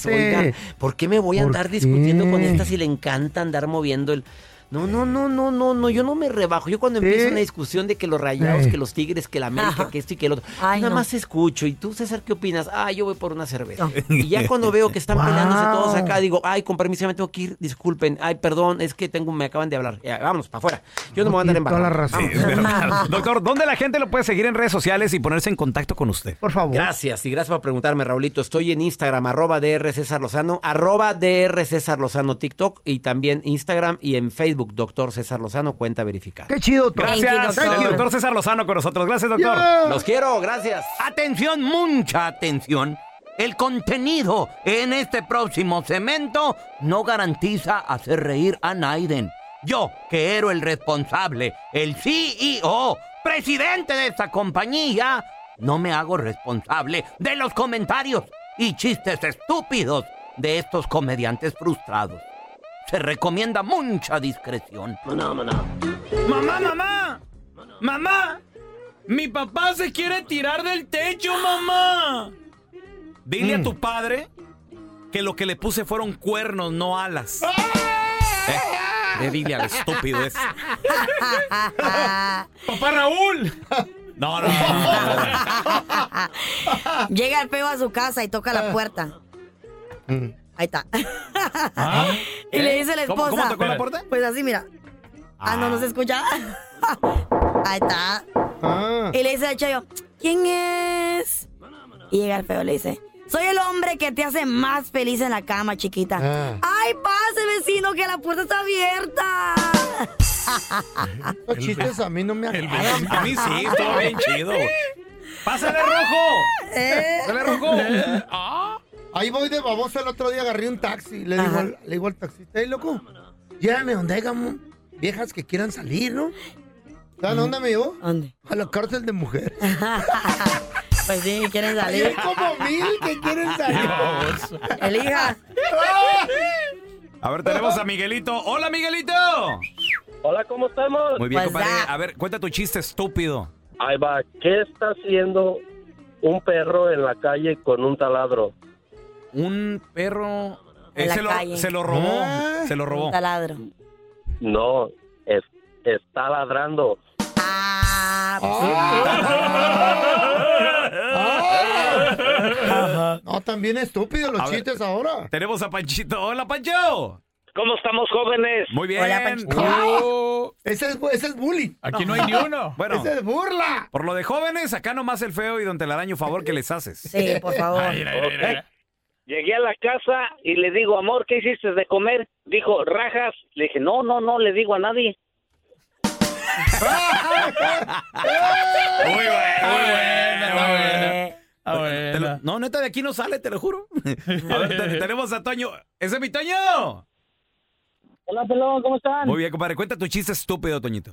Oiga, ¿por qué me voy a ¿Por andar qué? discutiendo con esta si le encanta andar moviendo el... No, no, no, no, no, no, yo no me rebajo. Yo cuando empiezo una discusión de que los rayados, Eh. que los tigres, que la América, que esto y que el otro, Ay, nada no. más escucho. ¿Y tú, César, qué opinas? Ah, yo voy por una cerveza. Y ya cuando veo que están peleándose Wow. todos acá, digo, ay, con permiso, ya me tengo que ir, disculpen. Ay, perdón, es que tengo, me acaban de hablar. Ya, vámonos, para afuera. Yo no me voy a andar Tiene toda la razón. Sí. (laughs) Doctor, ¿dónde la gente lo puede seguir en redes sociales y ponerse en contacto con usted? Por favor. Gracias, y gracias por preguntarme, Raulito. Estoy en Instagram, arroba DR César Lozano, arroba DR César Lozano, TikTok, y también Instagram y en Facebook, Doctor César Lozano, cuenta verificada. Qué chido, doctor. Thank you, Gracias, doctor. el doctor César Lozano con nosotros. Gracias, doctor. Yeah. Los quiero, gracias. Atención, mucha atención. El contenido en este próximo cemento no garantiza hacer reír a Naiden. Yo, que era el responsable, el CEO, presidente de esta compañía, no me hago responsable de los comentarios y chistes estúpidos de estos comediantes frustrados. Se recomienda mucha discreción. Mamá, mamá. Mamá. Mi papá se quiere tirar del techo, mamá. Dile a tu padre que lo que le puse fueron cuernos, no alas. Eh, eh, dile al estúpido ese. Papá Raúl. No, no, no, no, no. Llega el feo a su casa y toca la puerta. Ahí está. (laughs) y le dice la ¿Cómo- esposa. cómo tocó la puerta? Pues así, mira. Ah, no, no se escucha. (laughs) Ahí está. Ah. Y le dice al chayo, ¿quién es? Y llega el feo y le dice, soy el hombre que te hace más feliz en la cama, chiquita. Ah. ¡Ay, pase, vecino, que la puerta está abierta! (laughs) Los chistes a mí no me agradan. A mí sí, estuvo bien chido. ¡Pásale rojo! ¿Eh? ¡Pásale rojo! Ah. Ahí voy de baboso el otro día, agarré un taxi. Le digo, al, le digo al taxista, hey, loco, llévame donde haya mo- viejas que quieran salir, ¿no? ¿Sabes dónde me llevó? ¿Dónde? A la cárcel de mujeres. (laughs) Pues sí, quieren salir. hay como mil que quieren salir. (laughs) Elija. A ver, tenemos a Miguelito. ¡Hola, Miguelito! Hola, ¿cómo estamos? Muy bien, What's compadre. A ver, cuenta tu chiste estúpido. Ahí va. ¿Qué está haciendo un perro en la calle con un taladro? Un perro... En la se, lo, se lo robó. Se lo robó. Un taladro. No, es, está ladrando. Ah, No, también estúpido los A ver. chistes ahora. Tenemos a Panchito. ¡Hola, Pancho! ¿Cómo estamos, jóvenes? Muy bien. Hola, Panchito. Uh. Ese es, ese es bullying. Aquí no hay ni uno. Bueno, Ese es burla. por lo de jóvenes, acá nomás el feo y don Telaraño, favor que les haces. Sí, por favor. Ay, ay, ay, ay. Llegué a la casa y le digo, amor, ¿qué hiciste de comer? Dijo, rajas. Le dije, no, no, no le digo a nadie. Muy bueno, muy bueno. Te lo- No, neta, de aquí no sale, te lo juro. (laughs) A ver, te- tenemos a Toño. ¡Ese es mi Toño! Hola, pelón, ¿cómo están? Muy bien, compadre. Cuenta tu chiste estúpido, Toñito.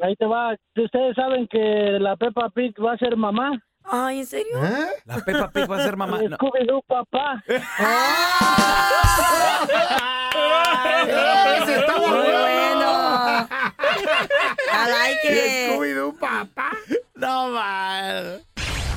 Ahí te va. Ustedes saben que la Peppa Pig va a ser mamá. Ay, ¿en serio? La Peppa Pig va a ser mamá. No. Scooby-Doo, papá. Ese está Muy bueno. bueno. I like it. Scooby-Doo, papá. No mal.